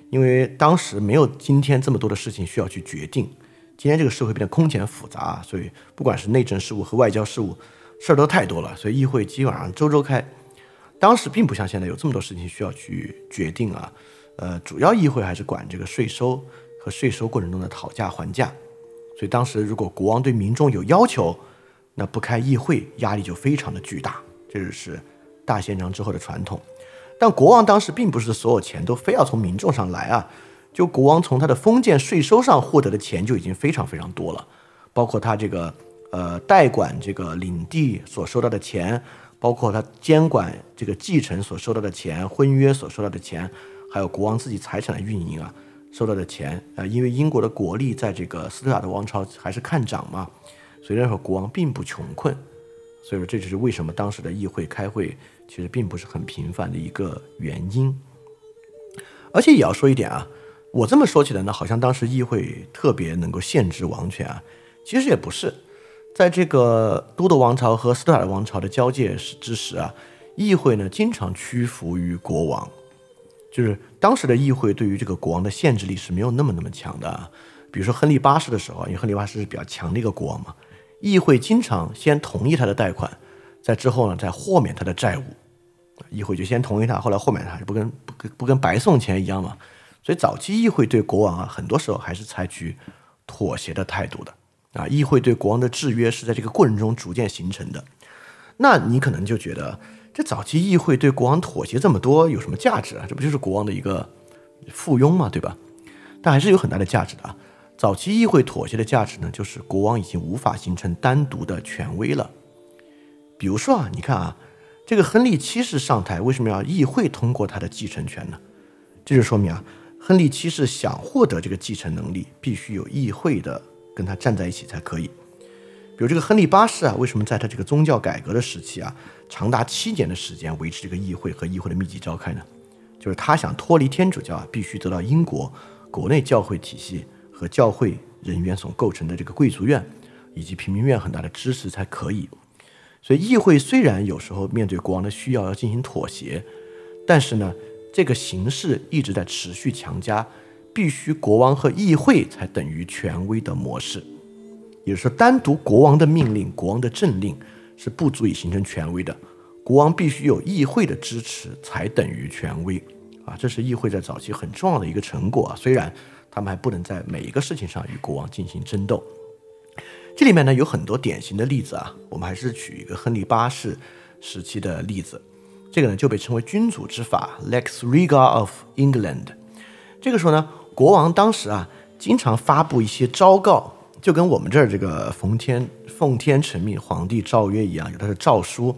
[SPEAKER 1] 因为当时没有今天这么多的事情需要去决定。今天这个社会变得空前复杂，所以不管是内政事务和外交事务，事儿都太多了，所以议会基本上周周开。当时并不像现在有这么多事情需要去决定啊。呃，主要议会还是管这个税收和税收过程中的讨价还价，所以当时如果国王对民众有要求，那不开议会压力就非常的巨大，这就是大宪章之后的传统。但国王当时并不是所有钱都非要从民众上来啊，就国王从他的封建税收上获得的钱就已经非常非常多了，包括他这个呃代管这个领地所收到的钱，包括他监管这个继承所收到的钱，婚约所收到的钱。还有国王自己财产的运营啊，收到的钱啊，因为英国的国力在这个斯图亚特王朝还是看涨嘛，所以那时候国王并不穷困，所以说这就是为什么当时的议会开会其实并不是很频繁的一个原因。而且也要说一点啊，我这么说起来呢，好像当时议会特别能够限制王权啊，其实也不是，在这个都铎王朝和斯图亚特王朝的交界之时啊，议会呢经常屈服于国王。就是当时的议会对于这个国王的限制力是没有那么那么强的，比如说亨利八世的时候，因为亨利八世是比较强的一个国王嘛，议会经常先同意他的贷款，在之后呢再豁免他的债务，议会就先同意他，后来豁免他，就不跟不跟不跟白送钱一样嘛，所以早期议会对国王啊，很多时候还是采取妥协的态度的。啊，议会对国王的制约是在这个过程中逐渐形成的，那你可能就觉得。这早期议会对国王妥协这么多有什么价值啊？这不就是国王的一个附庸嘛，对吧？但还是有很大的价值的啊。早期议会妥协的价值呢，就是国王已经无法形成单独的权威了。比如说啊，你看啊，这个亨利七世上台，为什么要议会通过他的继承权呢？这就说明啊，亨利七世想获得这个继承能力，必须有议会的跟他站在一起才可以。比如这个亨利八世啊，为什么在他这个宗教改革的时期啊，长达七年的时间维持这个议会和议会的密集召开呢？就是他想脱离天主教啊，必须得到英国国内教会体系和教会人员所构成的这个贵族院以及平民院很大的支持才可以。所以议会虽然有时候面对国王的需要要进行妥协，但是呢，这个形式一直在持续强加必须国王和议会才等于权威的模式。也就是说，单独国王的命令、国王的政令是不足以形成权威的，国王必须有议会的支持才等于权威啊！这是议会在早期很重要的一个成果啊。虽然他们还不能在每一个事情上与国王进行争斗。这里面呢有很多典型的例子啊，我们还是举一个亨利八世时期的例子，这个呢就被称为君主之法 （Lex Rega of England）。这个时候呢，国王当时啊经常发布一些诏告。就跟我们这儿这个奉天奉天承命、皇帝诏曰一样，有他的诏书。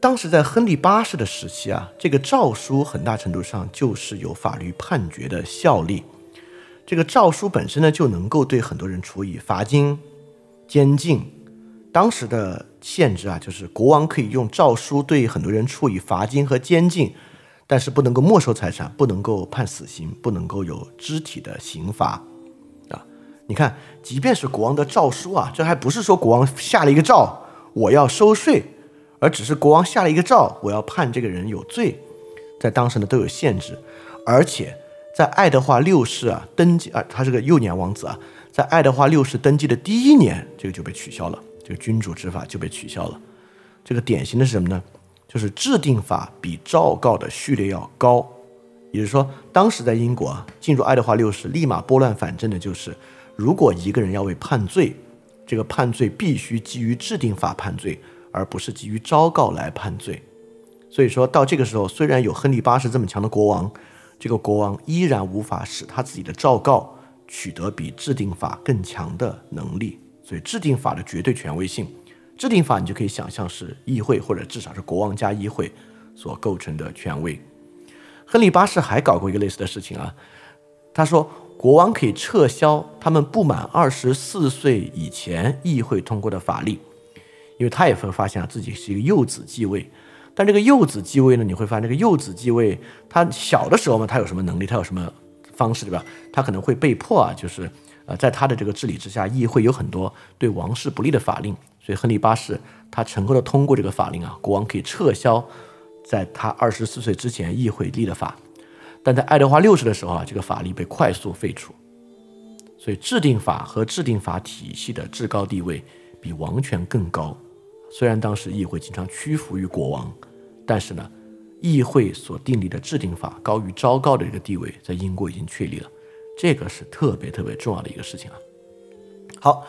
[SPEAKER 1] 当时在亨利八世的时期啊，这个诏书很大程度上就是有法律判决的效力。这个诏书本身呢，就能够对很多人处以罚金、监禁。当时的限制啊，就是国王可以用诏书对很多人处以罚金和监禁，但是不能够没收财产，不能够判死刑，不能够有肢体的刑罚。啊你看，即便是国王的诏书啊，这还不是说国王下了一个诏，我要收税，而只是国王下了一个诏，我要判这个人有罪，在当时呢都有限制，而且在爱德华六世啊登基啊，他是个幼年王子啊，在爱德华六世登基的第一年，这个就被取消了，这个君主执法就被取消了。这个典型的是什么呢？就是制定法比诏告的序列要高。也就是说，当时在英国啊，进入爱德华六世，立马拨乱反正的就是，如果一个人要为判罪，这个判罪必须基于制定法判罪，而不是基于诏告来判罪。所以说到这个时候，虽然有亨利八世这么强的国王，这个国王依然无法使他自己的诏告取得比制定法更强的能力。所以制定法的绝对权威性，制定法你就可以想象是议会或者至少是国王加议会所构成的权威。亨利八世还搞过一个类似的事情啊，他说国王可以撤销他们不满二十四岁以前议会通过的法令，因为他也会发现啊自己是一个幼子继位。但这个幼子继位呢，你会发现这个幼子继位，他小的时候嘛，他有什么能力，他有什么方式，对吧？他可能会被迫啊，就是在他的这个治理之下，议会有很多对王室不利的法令，所以亨利八世他成功的通过这个法令啊，国王可以撤销在他二十四岁之前议会立的法，但在爱德华六世的时候啊，这个法律被快速废除，所以制定法和制定法体系的至高地位比王权更高。虽然当时议会经常屈服于国王，但是呢，议会所订立的制定法高于昭告的这个地位，在英国已经确立了，这个是特别特别重要的一个事情啊。好，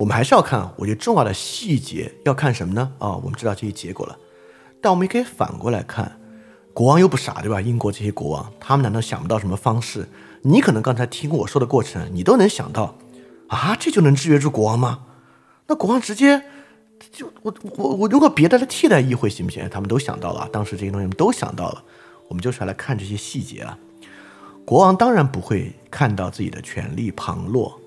[SPEAKER 1] 我们还是要看，我觉得重要的细节要看什么呢？啊，我们知道这些结果了，但我们也可以反过来看，国王又不傻，对吧？英国这些国王，他们难道想不到什么方式？你可能刚才听我说的过程，你都能想到，啊，这就能制约住国王吗？那国王直接。就我我我如果别的来替代议会行不行？他们都想到了，当时这些东西们都想到了，我们就是要来看这些细节啊。国王当然不会看到自己的权力旁落，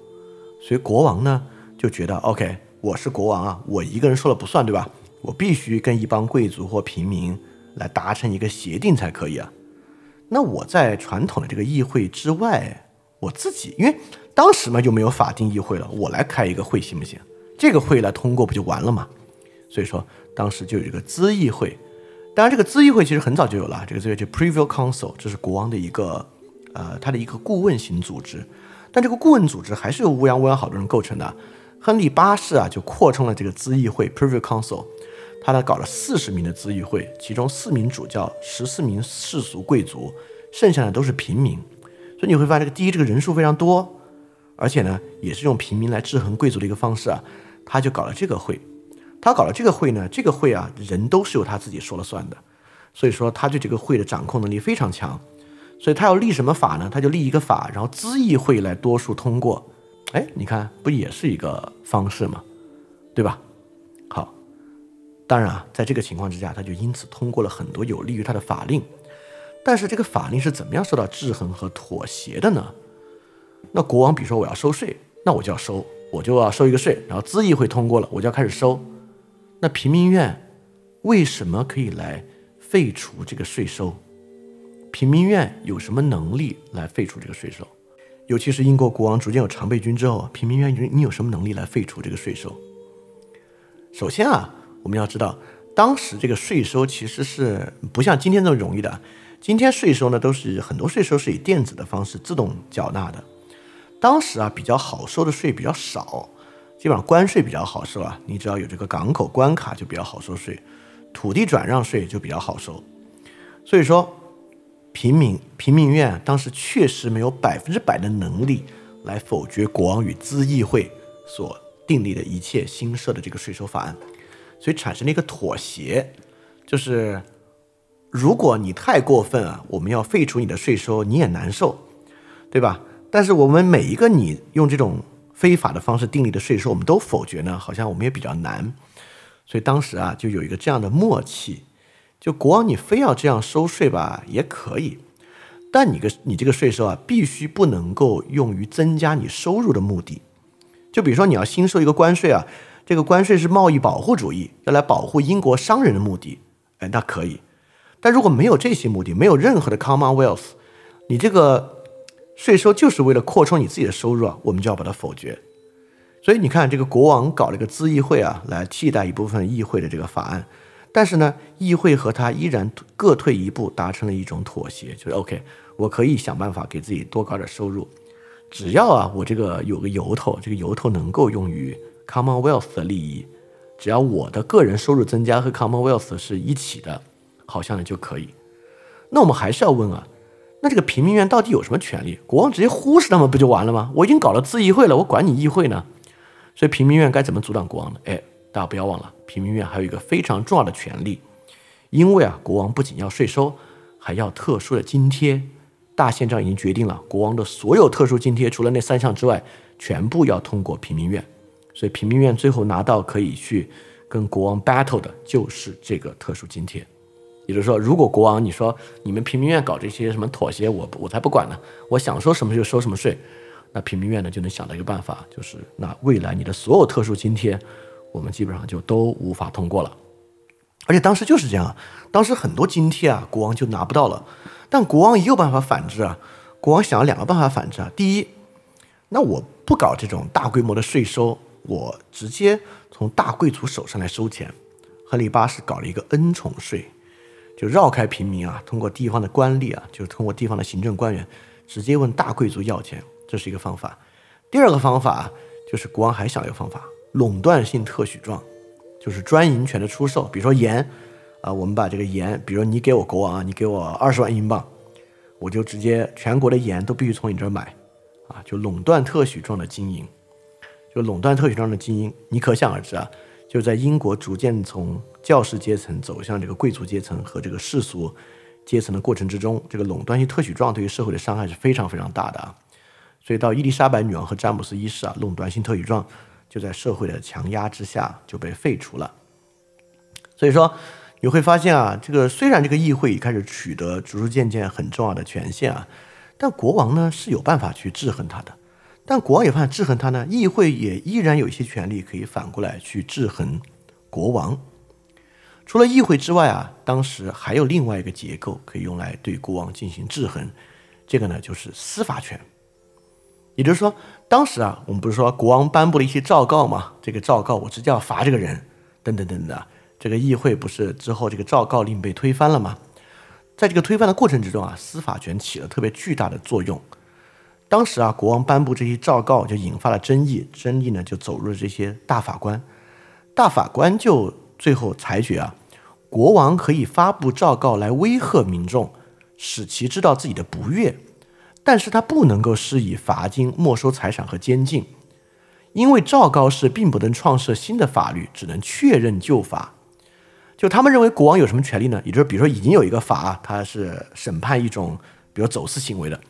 [SPEAKER 1] 所以国王呢就觉得，OK，我是国王啊，我一个人说了不算，对吧？我必须跟一帮贵族或平民来达成一个协定才可以啊。那我在传统的这个议会之外，我自己因为当时嘛就没有法定议会了，我来开一个会行不行？这个会来通过不就完了吗？所以说当时就有一个咨议会，当然这个咨议会其实很早就有了，这个这个叫 Preview Council，这是国王的一个呃他的一个顾问型组织，但这个顾问组织还是由乌泱乌泱好多人构成的。亨利八世啊就扩充了这个咨议会 Preview Council，他呢搞了四十名的咨议会，其中四名主教，十四名世俗贵族，剩下的都是平民，所以你会发现这个第一这个人数非常多，而且呢也是用平民来制衡贵族的一个方式啊。他就搞了这个会，他搞了这个会呢，这个会啊，人都是由他自己说了算的，所以说他对这个会的掌控能力非常强，所以他要立什么法呢？他就立一个法，然后咨议会来多数通过，哎，你看不也是一个方式吗？对吧？好，当然啊，在这个情况之下，他就因此通过了很多有利于他的法令，但是这个法令是怎么样受到制衡和妥协的呢？那国王比如说我要收税，那我就要收。我就要收一个税，然后咨议会通过了，我就要开始收。那平民院为什么可以来废除这个税收？平民院有什么能力来废除这个税收？尤其是英国国王逐渐有常备军之后，平民院你你有什么能力来废除这个税收？首先啊，我们要知道，当时这个税收其实是不像今天这么容易的。今天税收呢，都是很多税收是以电子的方式自动缴纳的。当时啊，比较好收的税比较少，基本上关税比较好收啊。你只要有这个港口关卡就比较好收税，土地转让税就比较好收。所以说，平民平民院当时确实没有百分之百的能力来否决国王与咨议会所订立的一切新设的这个税收法案，所以产生了一个妥协，就是如果你太过分啊，我们要废除你的税收，你也难受，对吧？但是我们每一个你用这种非法的方式订立的税收，我们都否决呢？好像我们也比较难。所以当时啊，就有一个这样的默契：就国王你非要这样收税吧，也可以，但你个你这个税收啊，必须不能够用于增加你收入的目的。就比如说你要新收一个关税啊，这个关税是贸易保护主义，要来保护英国商人的目的，哎，那可以。但如果没有这些目的，没有任何的 Commonwealth，你这个。税收就是为了扩充你自己的收入啊，我们就要把它否决。所以你看，这个国王搞了一个咨议会啊，来替代一部分议会的这个法案。但是呢，议会和他依然各退一步，达成了一种妥协，就是 OK，我可以想办法给自己多搞点收入，只要啊，我这个有个由头，这个由头能够用于 Commonwealth 的利益，只要我的个人收入增加和 Commonwealth 是一起的，好像呢就可以。那我们还是要问啊，那这个平民院到底有什么权利？国王直接忽视他们不就完了吗？我已经搞了自议会了，我管你议会呢？所以平民院该怎么阻挡国王呢？哎，大家不要忘了，平民院还有一个非常重要的权利，因为啊，国王不仅要税收，还要特殊的津贴。大宪章已经决定了，国王的所有特殊津贴，除了那三项之外，全部要通过平民院。所以平民院最后拿到可以去跟国王 battle 的就是这个特殊津贴。也就是说，如果国王你说你们平民院搞这些什么妥协，我我才不管呢，我想收什么就收什么税，那平民院呢就能想到一个办法，就是那未来你的所有特殊津贴，我们基本上就都无法通过了。而且当时就是这样，当时很多津贴啊，国王就拿不到了。但国王也有办法反制啊！国王想了两个办法反制啊。第一，那我不搞这种大规模的税收，我直接从大贵族手上来收钱。亨利八世搞了一个恩宠税，就绕开平民啊，通过地方的官吏啊，就是通过地方的行政官员，直接问大贵族要钱，这是一个方法。第二个方法就是国王还想一个方法，垄断性特许状，就是专营权的出售，比如说盐。啊，我们把这个盐，比如你给我国王啊，你给我二十万英镑，我就直接全国的盐都必须从你这儿买，啊，就垄断特许状的经营，就垄断特许状的经营，你可想而知啊，就是在英国逐渐从教士阶层走向这个贵族阶层和这个世俗阶层的过程之中，这个垄断性特许状对于社会的伤害是非常非常大的啊，所以到伊丽莎白女王和詹姆斯一世啊，垄断性特许状就在社会的强压之下就被废除了，所以说。你会发现啊，这个虽然这个议会已开始取得逐逐渐渐很重要的权限啊，但国王呢是有办法去制衡他的。但国王有办法制衡他呢，议会也依然有一些权利可以反过来去制衡国王。除了议会之外啊，当时还有另外一个结构可以用来对国王进行制衡，这个呢就是司法权。也就是说，当时啊，我们不是说国王颁布了一些诏告吗？这个诏告我直接要罚这个人，等等等等。这个议会不是之后这个诏告令被推翻了吗？在这个推翻的过程之中啊，司法权起了特别巨大的作用。当时啊，国王颁布这些诏告就引发了争议，争议呢就走入了这些大法官。大法官就最后裁决啊，国王可以发布诏告来威吓民众，使其知道自己的不悦，但是他不能够施以罚金、没收财产和监禁，因为赵高是并不能创设新的法律，只能确认旧法。就他们认为国王有什么权利呢？也就是比如说已经有一个法，他是审判一种比如走私行为的，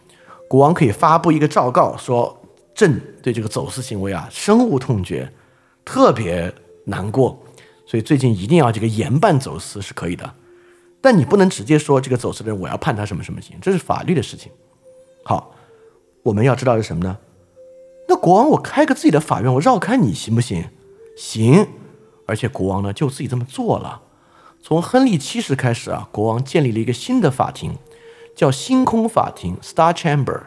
[SPEAKER 1] 国王可以发布一个诏告说，朕对这个走私行为啊深恶痛绝，特别难过，所以最近一定要这个严办走私是可以的。但你不能直接说这个走私的人我要判他什么什么刑，这是法律的事情。好，我们要知道是什么呢？那国王我开个自己的法院，我绕开你行不行？行，而且国王呢就自己这么做了。从亨利七世开始啊，国王建立了一个新的法庭，叫星空法庭 （Star Chamber）。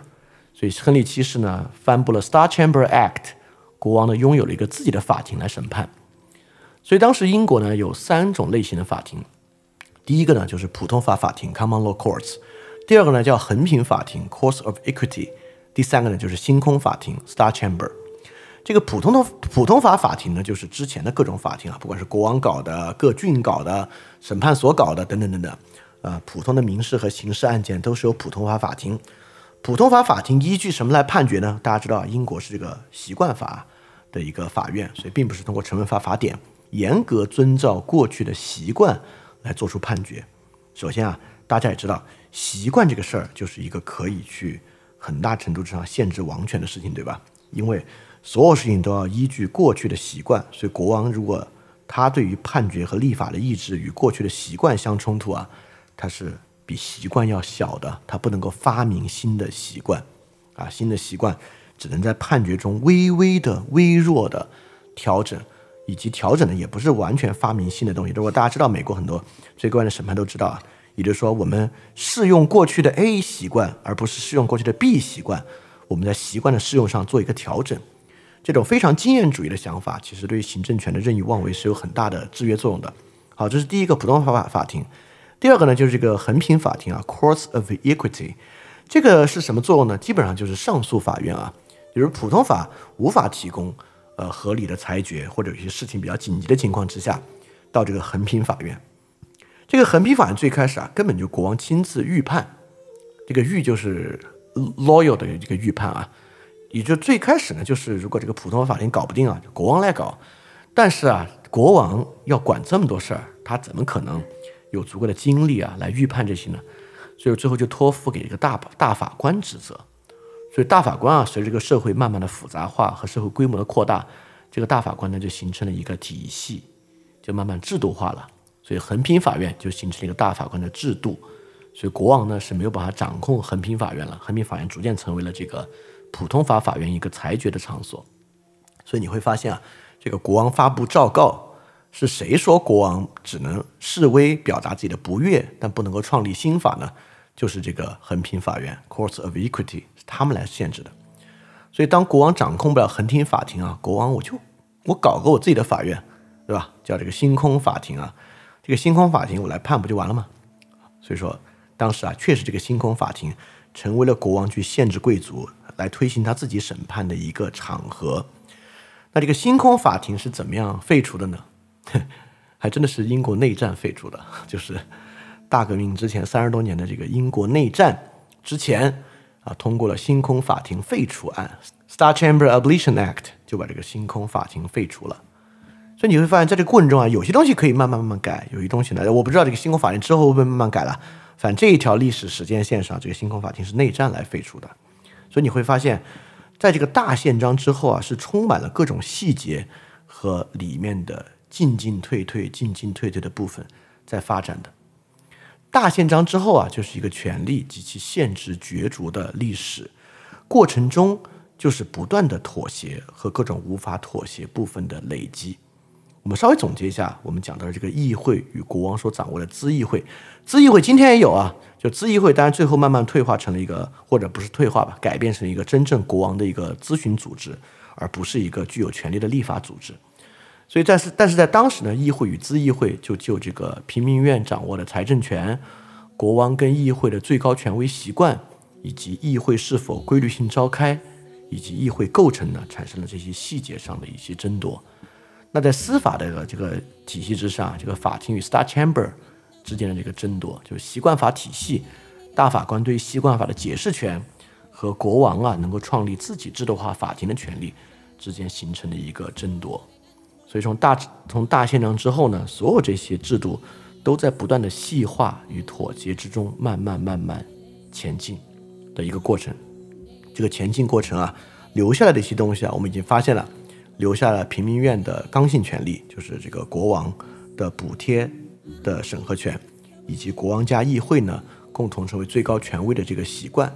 [SPEAKER 1] 所以亨利七世呢颁布了 Star Chamber Act，国王呢拥有了一个自己的法庭来审判。所以当时英国呢有三种类型的法庭，第一个呢就是普通法法庭 （Common Law Courts），第二个呢叫衡平法庭 （Courts of Equity），第三个呢就是星空法庭 （Star Chamber）。这个普通的普通法法庭呢，就是之前的各种法庭啊，不管是国王搞的、各郡搞的、审判所搞的等等等等，呃，普通的民事和刑事案件都是由普通法法庭。普通法法庭依据什么来判决呢？大家知道，英国是这个习惯法的一个法院，所以并不是通过成文法法典，严格遵照过去的习惯来做出判决。首先啊，大家也知道，习惯这个事儿就是一个可以去很大程度上限制王权的事情，对吧？因为所有事情都要依据过去的习惯，所以国王如果他对于判决和立法的意志与过去的习惯相冲突啊，他是比习惯要小的，他不能够发明新的习惯，啊，新的习惯只能在判决中微微的、微弱的调整，以及调整的也不是完全发明新的东西。如果大家知道美国很多最高院的审判都知道啊，也就是说我们适用过去的 A 习惯，而不是适用过去的 B 习惯，我们在习惯的适用上做一个调整。这种非常经验主义的想法，其实对于行政权的任意妄为是有很大的制约作用的。好，这是第一个普通法法法庭。第二个呢，就是这个衡平法庭啊，Courts of Equity。这个是什么作用呢？基本上就是上诉法院啊，就是普通法无法提供呃合理的裁决，或者有些事情比较紧急的情况之下，到这个横平法院。这个横平法院最开始啊，根本就国王亲自预判，这个预就是 loyal 的这个预判啊，也就最开始呢，就是如果这个普通法庭搞不定啊，国王来搞。但是啊，国王要管这么多事儿，他怎么可能有足够的精力啊来预判这些呢？所以最后就托付给一个大大法官职责。所以大法官啊，随着这个社会慢慢的复杂化和社会规模的扩大，这个大法官呢就形成了一个体系，就慢慢制度化了。所以横平法院就形成了一个大法官的制度。所以国王呢是没有办法掌控横平法院了，横平法院逐渐成为了这个普通法法院一个裁决的场所。所以你会发现啊，这个国王发布诏告，是谁说国王只能示威表达自己的不悦，但不能够创立新法呢？就是这个横平法院 （Courts of Equity） 是他们来限制的。所以当国王掌控不了横平法庭啊，国王我就我搞个我自己的法院，对吧？叫这个星空法庭啊，这个星空法庭我来判不就完了吗？所以说当时啊，确实这个星空法庭成为了国王去限制贵族来推行他自己审判的一个场合。那这个星空法庭是怎么样废除的呢？还真的是英国内战废除的，就是。大革命之前三十多年的这个英国内战之前啊，通过了星空法庭废除案 （Star Chamber Abolition Act），就把这个星空法庭废除了。所以你会发现在这个过程中啊，有些东西可以慢慢慢慢改，有些东西呢，我不知道这个星空法庭之后会不会慢慢改了。反正这一条历史时间线上，这个星空法庭是内战来废除的。所以你会发现，在这个大宪章之后啊，是充满了各种细节和里面的进进退退、进进退退的部分在发展的。大宪章之后啊，就是一个权力及其限制角逐的历史过程中，就是不断的妥协和各种无法妥协部分的累积。我们稍微总结一下，我们讲到的这个议会与国王所掌握的资议会，资议会今天也有啊，就资议会，当然最后慢慢退化成了一个，或者不是退化吧，改变成一个真正国王的一个咨询组织，而不是一个具有权力的立法组织。所以，但是，但是在当时呢，议会与资议会就就这个平民院掌握的财政权、国王跟议会的最高权威习惯，以及议会是否规律性召开，以及议会构成呢，产生了这些细节上的一些争夺。那在司法的这个体系之上，这个法庭与 Star Chamber 之间的这个争夺，就是习惯法体系，大法官对于习惯法的解释权和国王啊能够创立自己制度化法庭的权利之间形成的一个争夺。所以从大从大宪章之后呢，所有这些制度都在不断的细化与妥协之中，慢慢慢慢前进的一个过程。这个前进过程啊，留下来的一些东西啊，我们已经发现了，留下了平民院的刚性权利，就是这个国王的补贴的审核权，以及国王加议会呢共同成为最高权威的这个习惯。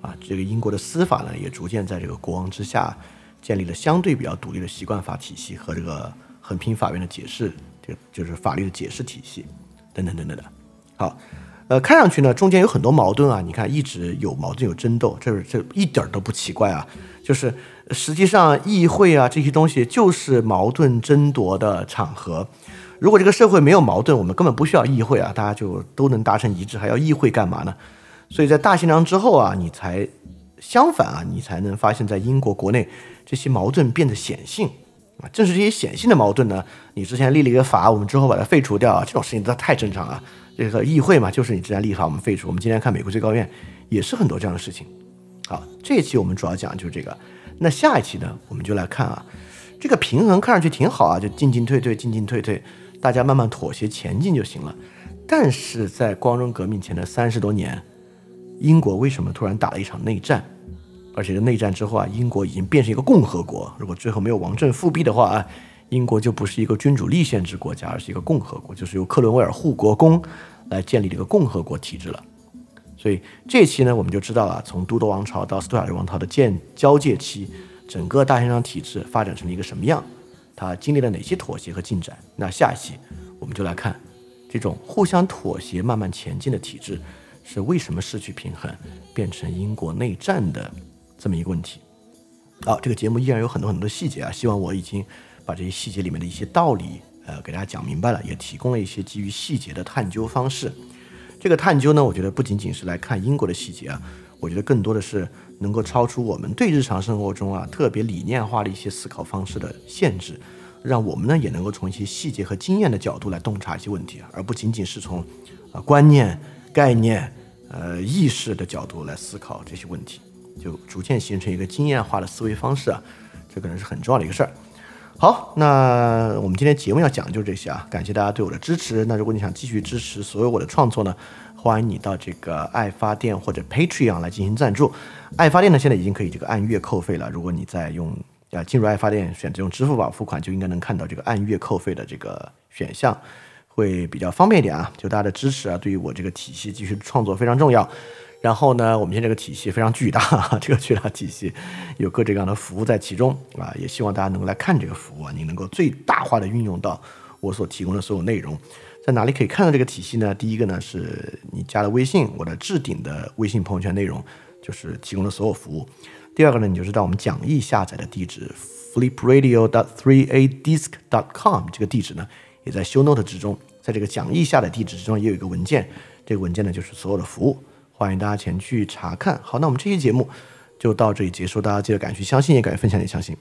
[SPEAKER 1] 啊，这个英国的司法呢，也逐渐在这个国王之下。建立了相对比较独立的习惯法体系和这个横平法院的解释，就就是法律的解释体系，等等等等的。好，呃，看上去呢，中间有很多矛盾啊。你看，一直有矛盾有争斗，这这一点都不奇怪啊。就是实际上议会啊这些东西就是矛盾争夺的场合。如果这个社会没有矛盾，我们根本不需要议会啊，大家就都能达成一致，还要议会干嘛呢？所以在大宪章之后啊，你才相反啊，你才能发现，在英国国内。这些矛盾变得显性啊，正是这些显性的矛盾呢。你之前立了一个法，我们之后把它废除掉啊，这种事情都太正常了。这个议会嘛，就是你之前立法，我们废除。我们今天看美国最高院也是很多这样的事情。好，这一期我们主要讲就是这个。那下一期呢，我们就来看啊，这个平衡看上去挺好啊，就进进退退，进进退退，大家慢慢妥协前进就行了。但是在光荣革命前的三十多年，英国为什么突然打了一场内战？而且内战之后啊，英国已经变成一个共和国。如果最后没有王政复辟的话啊，英国就不是一个君主立宪制国家，而是一个共和国，就是由克伦威尔护国公来建立这个共和国体制了。所以这期呢，我们就知道了从都铎王朝到斯图亚特王朝的建交界期，整个大宪章体制发展成了一个什么样，它经历了哪些妥协和进展。那下一期我们就来看这种互相妥协、慢慢前进的体制是为什么失去平衡，变成英国内战的。这么一个问题，好，这个节目依然有很多很多细节啊，希望我已经把这些细节里面的一些道理，呃，给大家讲明白了，也提供了一些基于细节的探究方式。这个探究呢，我觉得不仅仅是来看英国的细节啊，
[SPEAKER 2] 我觉得更多的是能够超出我们对日常生活中啊特别理念化的一些思考方式的限制，让我们呢也能够从一些细节和经验的角度来洞察一些问题，而不仅仅是从啊观念、概念、呃意识的角度来思考这些问题，就逐渐形成一个经验化的思维方式啊，这可能是很重要的一个事儿。好，那我们今天节目要讲的就是这些啊，感谢大家对我的支持。那如果你想继续支持所有我的创作呢，欢迎你到这个爱发电或者 Patreon 来进行赞助。爱发电呢现在已经可以这个按月扣费了，如果你在用呃进入爱发电选择用支付宝付款，就应该能看到这个按月扣费的这个选项，会比较方便一点啊。就大家的支持啊，对于我这个体系继续创作非常重要。然后呢，我们现在这个体系非常巨大，这个巨大体系有各种各样的服务在其中啊，也希望大家能够来看这个服务啊，你能够最大化的运用到我所提供的所有内容。在哪里可以看到这个体系呢？第一个呢，是你加了微信，我的置顶的微信朋友圈内容就是提供的所有服务。第二个呢，你就是到我们讲义下载的地址 flipradio dot three a disc dot com 这个地址呢，也在 show note 之中，在这个讲义下载地址之中也有一个文件，这个文件呢就是所有的服务。欢迎大家前去查看。好，那我们这期节目就到这里结束。大家记得敢去相信，也敢分享，也相信。